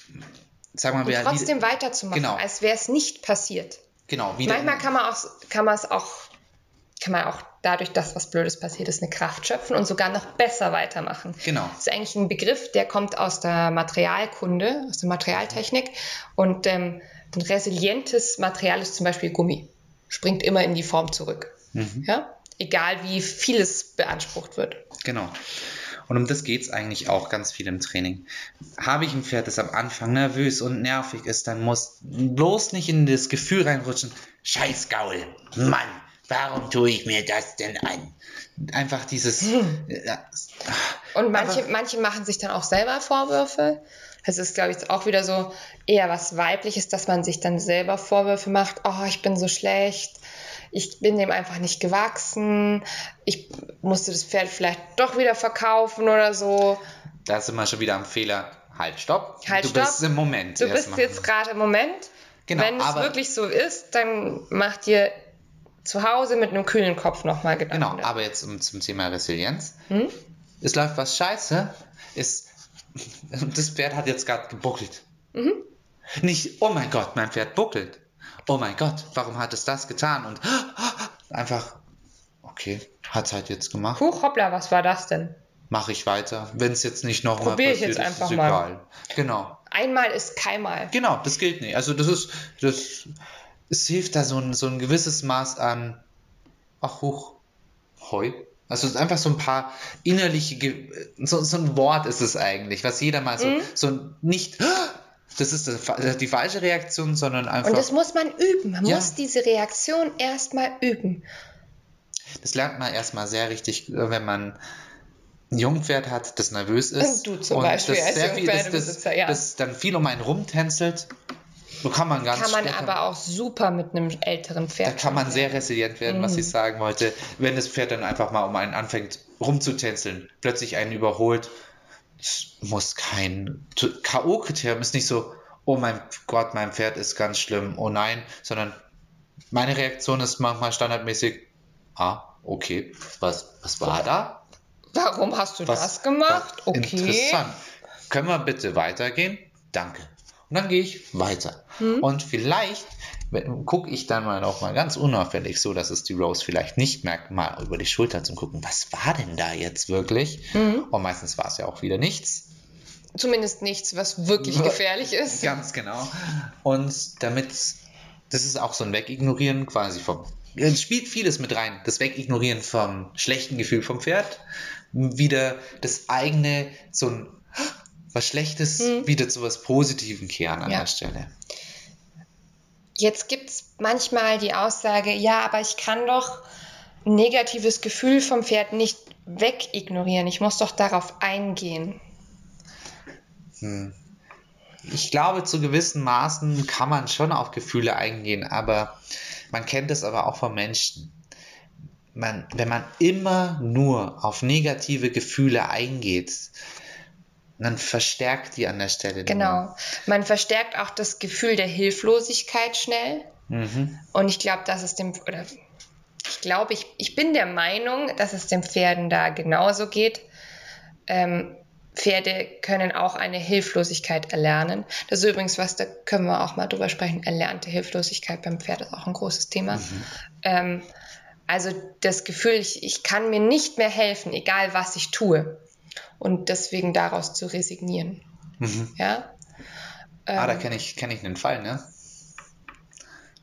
sagen wir mal, trotzdem weiterzumachen, genau. als wäre es nicht passiert. Genau. Manchmal kann man, auch, kann man es auch kann man auch dadurch, dass was Blödes passiert ist, eine Kraft schöpfen und sogar noch besser weitermachen. Genau. Das ist eigentlich ein Begriff, der kommt aus der Materialkunde, aus der Materialtechnik. Und ähm, ein resilientes Material ist zum Beispiel Gummi. Springt immer in die Form zurück. Mhm. Ja? Egal wie viel es beansprucht wird. Genau. Und um das geht es eigentlich auch ganz viel im Training. Habe ich ein Pferd, das am Anfang nervös und nervig ist, dann muss bloß nicht in das Gefühl reinrutschen, Scheiß Gaul, Mann, Warum tue ich mir das denn an? Einfach dieses. Hm. Ja, und manche, manche machen sich dann auch selber Vorwürfe. Es ist, glaube ich, auch wieder so eher was Weibliches, dass man sich dann selber Vorwürfe macht. Oh, ich bin so schlecht. Ich bin dem einfach nicht gewachsen. Ich musste das Pferd vielleicht doch wieder verkaufen oder so. Da sind wir schon wieder am Fehler. Halt, stopp. Halt, du stopp. bist im Moment. Du bist jetzt gerade im Moment. Genau, Wenn es wirklich so ist, dann macht dir zu Hause mit einem kühlen Kopf nochmal Gedanken. Genau, aber jetzt um, zum Thema Resilienz. Hm? Es läuft was scheiße, ist, das Pferd hat jetzt gerade gebuckelt. Mhm. Nicht, oh mein Gott, mein Pferd buckelt. Oh mein Gott, warum hat es das getan? Und einfach, okay, hat es halt jetzt gemacht. Huch, hoppla, was war das denn? Mache ich weiter. Wenn es jetzt nicht nochmal passiert, ich jetzt einfach ist es egal. Genau. Einmal ist keinmal. Genau, das gilt nicht. Also das ist, das es hilft da so ein, so ein gewisses Maß an, ach hoch, heu. Also einfach so ein paar innerliche, so, so ein Wort ist es eigentlich, was jeder mal so, mhm. so nicht, das ist die falsche Reaktion, sondern einfach. Und das muss man üben. Man ja. muss diese Reaktion erstmal üben. Das lernt man erstmal sehr richtig, wenn man ein Jungpferd hat, das nervös ist. Und du zum und Beispiel das als sehr viel, das, das, ja. das dann viel um einen rumtänzelt so kann man ganz Kann man aber auch super mit einem älteren Pferd. Da kann man sehr resilient werden, mhm. was ich sagen wollte. Wenn das Pferd dann einfach mal um einen anfängt rumzutänzeln, plötzlich einen überholt, muss kein K.O.-Kriterium, ist nicht so, oh mein Gott, mein Pferd ist ganz schlimm, oh nein, sondern meine Reaktion ist manchmal standardmäßig, ah, okay, was, was war da? Warum hast du was, das gemacht? Okay. Interessant. Können wir bitte weitergehen? Danke. Und dann gehe ich weiter. Mhm. Und vielleicht gucke ich dann mal auch mal ganz unauffällig, so dass es die Rose vielleicht nicht merkt, mal über die Schulter zu gucken, was war denn da jetzt wirklich? Mhm. Und meistens war es ja auch wieder nichts. Zumindest nichts, was wirklich gefährlich ist. Ganz genau. Und damit das ist auch so ein Wegignorieren quasi vom. Es spielt vieles mit rein. Das Wegignorieren vom schlechten Gefühl vom Pferd. Wieder das eigene, so ein was Schlechtes, hm. wieder zu was Positivem kehren an ja. der Stelle. Jetzt gibt es manchmal die Aussage, ja, aber ich kann doch ein negatives Gefühl vom Pferd nicht wegignorieren. Ich muss doch darauf eingehen. Hm. Ich glaube, zu gewissen Maßen kann man schon auf Gefühle eingehen, aber man kennt es aber auch von Menschen. Man, wenn man immer nur auf negative Gefühle eingeht, dann verstärkt die an der Stelle. Genau. Nur. Man verstärkt auch das Gefühl der Hilflosigkeit schnell. Mhm. Und ich glaube, dass es dem, oder ich glaube, ich, ich bin der Meinung, dass es den Pferden da genauso geht. Ähm, Pferde können auch eine Hilflosigkeit erlernen. Das ist übrigens was, da können wir auch mal drüber sprechen. Erlernte Hilflosigkeit beim Pferd ist auch ein großes Thema. Mhm. Ähm, also das Gefühl, ich, ich kann mir nicht mehr helfen, egal was ich tue. Und deswegen daraus zu resignieren. Mhm. Ja. Ähm, ah, da ähm, kenne ich, kenn ich einen Fall, ne?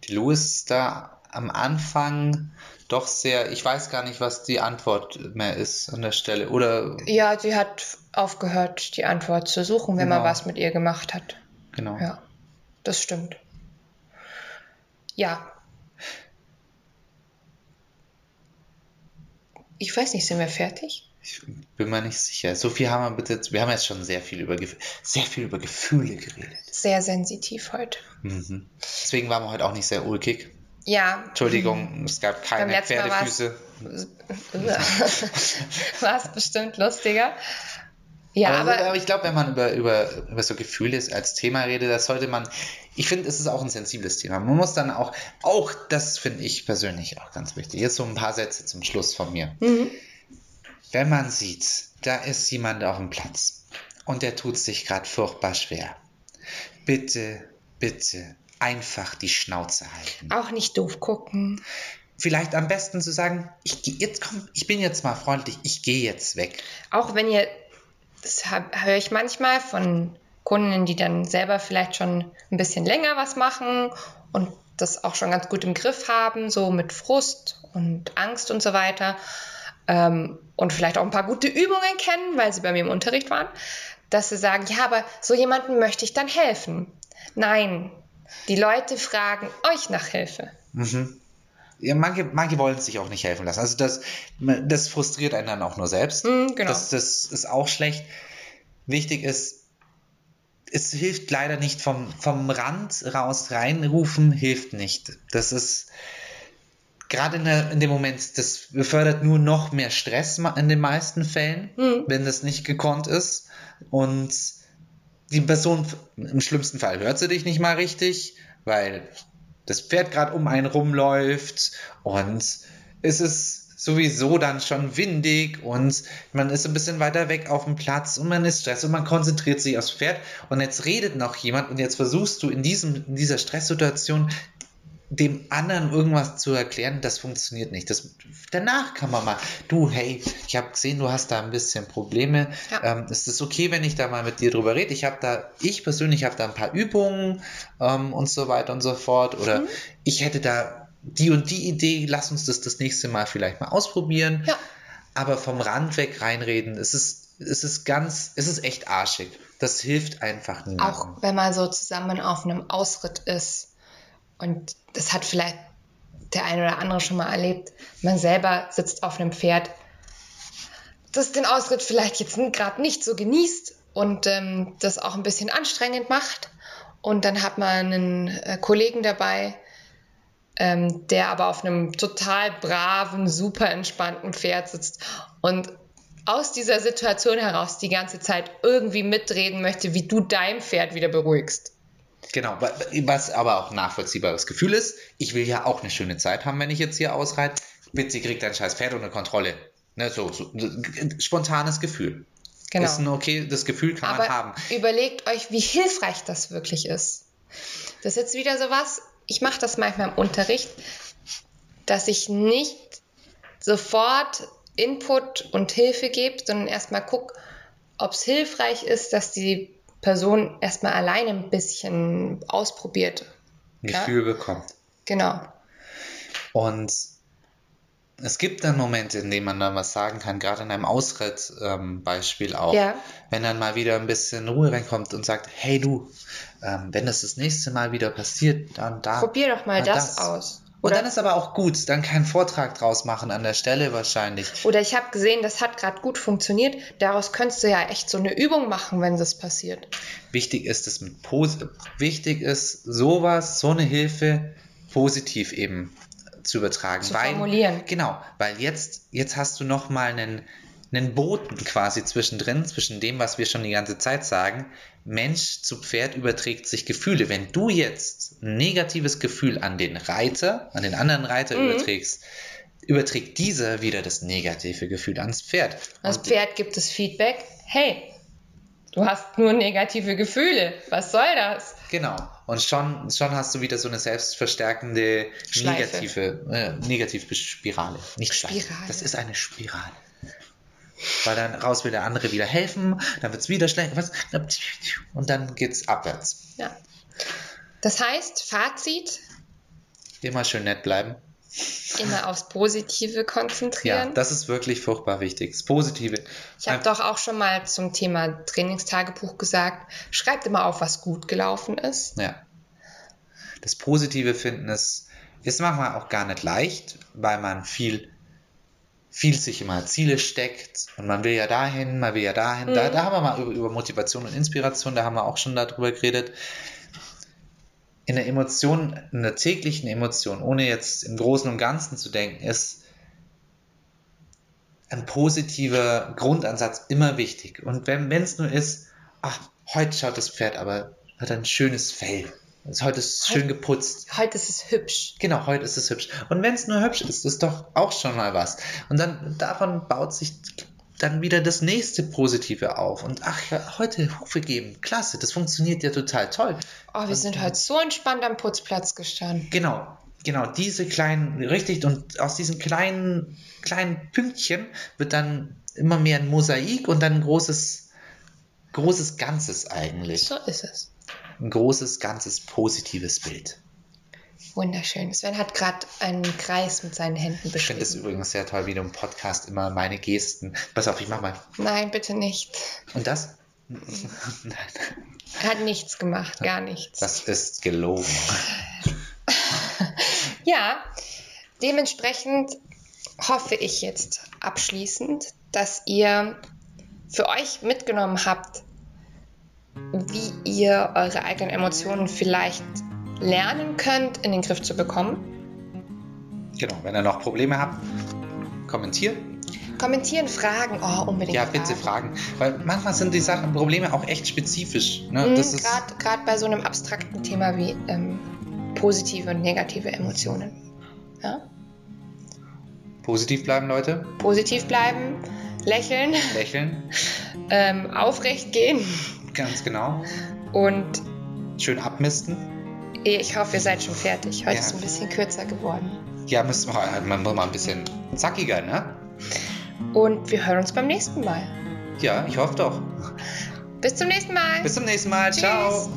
Die Louis da am Anfang doch sehr, ich weiß gar nicht, was die Antwort mehr ist an der Stelle. Oder. Ja, sie hat aufgehört, die Antwort zu suchen, wenn genau. man was mit ihr gemacht hat. Genau. Ja, das stimmt. Ja. Ich weiß nicht, sind wir fertig? Ich bin mir nicht sicher. So viel haben wir bitte. Wir haben jetzt schon sehr viel über, sehr viel über Gefühle geredet. Sehr sensitiv heute. Mhm. Deswegen waren wir heute auch nicht sehr ulkig. Ja. Entschuldigung, es gab keine Pferdefüße. War es bestimmt lustiger. Ja, aber, aber, aber ich glaube, wenn man über, über, über so Gefühle als Thema redet, das sollte man, ich finde, es ist auch ein sensibles Thema. Man muss dann auch, auch das finde ich persönlich auch ganz wichtig. Jetzt so ein paar Sätze zum Schluss von mir. Mhm. Wenn man sieht, da ist jemand auf dem Platz und der tut sich gerade furchtbar schwer. Bitte, bitte einfach die Schnauze halten. Auch nicht doof gucken. Vielleicht am besten zu sagen, ich gehe jetzt komm, ich bin jetzt mal freundlich, ich gehe jetzt weg. Auch wenn ihr, das höre ich manchmal von Kunden, die dann selber vielleicht schon ein bisschen länger was machen und das auch schon ganz gut im Griff haben, so mit Frust und Angst und so weiter ähm, und vielleicht auch ein paar gute Übungen kennen, weil sie bei mir im Unterricht waren, dass sie sagen, ja, aber so jemandem möchte ich dann helfen. Nein, die Leute fragen euch nach Hilfe. Mhm. Ja, manche, manche wollen sich auch nicht helfen lassen. Also das, das frustriert einen dann auch nur selbst. Mhm, genau. das, das ist auch schlecht. Wichtig ist, es hilft leider nicht vom, vom Rand raus reinrufen, hilft nicht. Das ist gerade in, in, dem Moment, das befördert nur noch mehr Stress in den meisten Fällen, mhm. wenn das nicht gekonnt ist. Und die Person im schlimmsten Fall hört sie dich nicht mal richtig, weil das Pferd gerade um einen rumläuft und es ist sowieso dann schon windig und man ist ein bisschen weiter weg auf dem Platz und man ist Stress und man konzentriert sich aufs Pferd und jetzt redet noch jemand und jetzt versuchst du in, diesem, in dieser Stresssituation dem anderen irgendwas zu erklären, das funktioniert nicht. Das, danach kann man mal, du, hey, ich habe gesehen, du hast da ein bisschen Probleme. Ja. Ähm, ist es okay, wenn ich da mal mit dir drüber rede? Ich habe da, ich persönlich habe da ein paar Übungen ähm, und so weiter und so fort. Oder mhm. ich hätte da die und die Idee, lass uns das das nächste Mal vielleicht mal ausprobieren. Ja. Aber vom Rand weg reinreden, es ist, es ist ganz, es ist echt arschig. Das hilft einfach niemandem. Auch wenn man so zusammen auf einem Ausritt ist und das hat vielleicht der eine oder andere schon mal erlebt. Man selber sitzt auf einem Pferd, das den Ausritt vielleicht jetzt gerade nicht so genießt und ähm, das auch ein bisschen anstrengend macht. Und dann hat man einen äh, Kollegen dabei, ähm, der aber auf einem total braven, super entspannten Pferd sitzt und aus dieser Situation heraus die ganze Zeit irgendwie mitreden möchte, wie du dein Pferd wieder beruhigst. Genau, was aber auch ein nachvollziehbares Gefühl ist. Ich will ja auch eine schöne Zeit haben, wenn ich jetzt hier ausreite. Bitte kriegt ein scheiß Pferd unter Kontrolle. Ne, so, so spontanes Gefühl. Genau. Ist ein okay, das Gefühl kann aber man haben. Überlegt euch, wie hilfreich das wirklich ist. Das ist jetzt wieder so was, ich mache das manchmal im Unterricht, dass ich nicht sofort Input und Hilfe gebe, sondern erstmal gucke, ob es hilfreich ist, dass die Person erstmal alleine ein bisschen ausprobiert ein Gefühl ja? bekommt. Genau. Und es gibt dann Momente, in denen man dann was sagen kann, gerade in einem Ausritt-Beispiel ähm, auch. Ja. Wenn dann mal wieder ein bisschen Ruhe reinkommt und sagt, hey du, ähm, wenn das das nächste Mal wieder passiert, dann da. Probier doch mal das, das, aus. Oder? Und dann ist aber auch gut, dann keinen Vortrag draus machen an der Stelle wahrscheinlich. Oder ich habe gesehen, das hat gerade gut funktioniert. Daraus könntest du ja echt so eine Übung machen, wenn das passiert. Wichtig ist es mit Pos wichtig ist sowas, so eine Hilfe positiv eben zu übertragen. Zu weil, formulieren. Genau, weil jetzt, jetzt hast du nochmal einen, einen Boten quasi zwischendrin, zwischen dem, was wir schon die ganze Zeit sagen. Mensch zu Pferd überträgt sich Gefühle. Wenn du jetzt ein negatives Gefühl an den Reiter, an den anderen Reiter mhm. überträgst, überträgt dieser wieder das negative Gefühl ans Pferd. Das Pferd gibt es Feedback. Hey, du hast nur negative Gefühle. Was soll das? Genau. Und schon, schon hast du wieder so eine selbstverstärkende negative, äh, negative Spirale. Nicht Spirale. Das ist eine Spirale. Weil dann raus will der andere wieder helfen, dann wird es wieder schlecht. Und dann geht es abwärts. Ja. Das heißt, Fazit. Immer schön nett bleiben. Immer aufs Positive konzentrieren. Ja, das ist wirklich furchtbar wichtig. Das Positive. Ich habe doch auch schon mal zum Thema Trainingstagebuch gesagt, schreibt immer auf, was gut gelaufen ist. Ja. Das Positive finden ist, ist manchmal auch gar nicht leicht, weil man viel, viel sich immer Ziele steckt und man will ja dahin, man will ja dahin. Mhm. Da, da haben wir mal über, über Motivation und Inspiration, da haben wir auch schon darüber geredet in der Emotion, in der täglichen Emotion, ohne jetzt im Großen und Ganzen zu denken, ist ein positiver Grundansatz immer wichtig. Und wenn es nur ist, ach, heute schaut das Pferd aber, hat ein schönes Fell. Heute ist es schön geputzt. Heute ist es hübsch. Genau, heute ist es hübsch. Und wenn es nur hübsch ist, ist doch auch schon mal was. Und dann davon baut sich dann wieder das nächste Positive auf. Und ach ja, heute Hufe geben. Klasse, das funktioniert ja total toll. Oh, wir und, sind heute so entspannt am Putzplatz gestanden. Genau, genau, diese kleinen, richtig, und aus diesen kleinen, kleinen Pünktchen wird dann immer mehr ein Mosaik und dann ein großes, großes Ganzes eigentlich. So ist es. Ein großes, ganzes, positives Bild. Wunderschön. Sven hat gerade einen Kreis mit seinen Händen beschrieben. Ich finde es übrigens sehr toll, wie du im Podcast immer meine Gesten. Pass auf, ich mach mal. Nein, bitte nicht. Und das? Nein. Er hat nichts gemacht, gar nichts. Das ist gelogen. ja, dementsprechend hoffe ich jetzt abschließend, dass ihr für euch mitgenommen habt, wie ihr eure eigenen Emotionen vielleicht lernen könnt, in den Griff zu bekommen. Genau, wenn ihr noch Probleme habt, kommentiert. Kommentieren, Fragen, oh, unbedingt. Ja, bitte Fragen. Weil manchmal sind die Sachen, Probleme auch echt spezifisch. Ne? Mhm, Gerade bei so einem abstrakten Thema wie ähm, positive und negative Emotionen. Ja? Positiv bleiben, Leute. Positiv bleiben, lächeln. Lächeln. ähm, aufrecht gehen. Ganz genau. Und schön abmisten. Ich hoffe, ihr seid schon fertig. Heute ja. ist es ein bisschen kürzer geworden. Ja, müssen wir, halt, man muss mal ein bisschen zackiger, ne? Und wir hören uns beim nächsten Mal. Ja, ich hoffe doch. Bis zum nächsten Mal. Bis zum nächsten Mal. Tschüss. Ciao.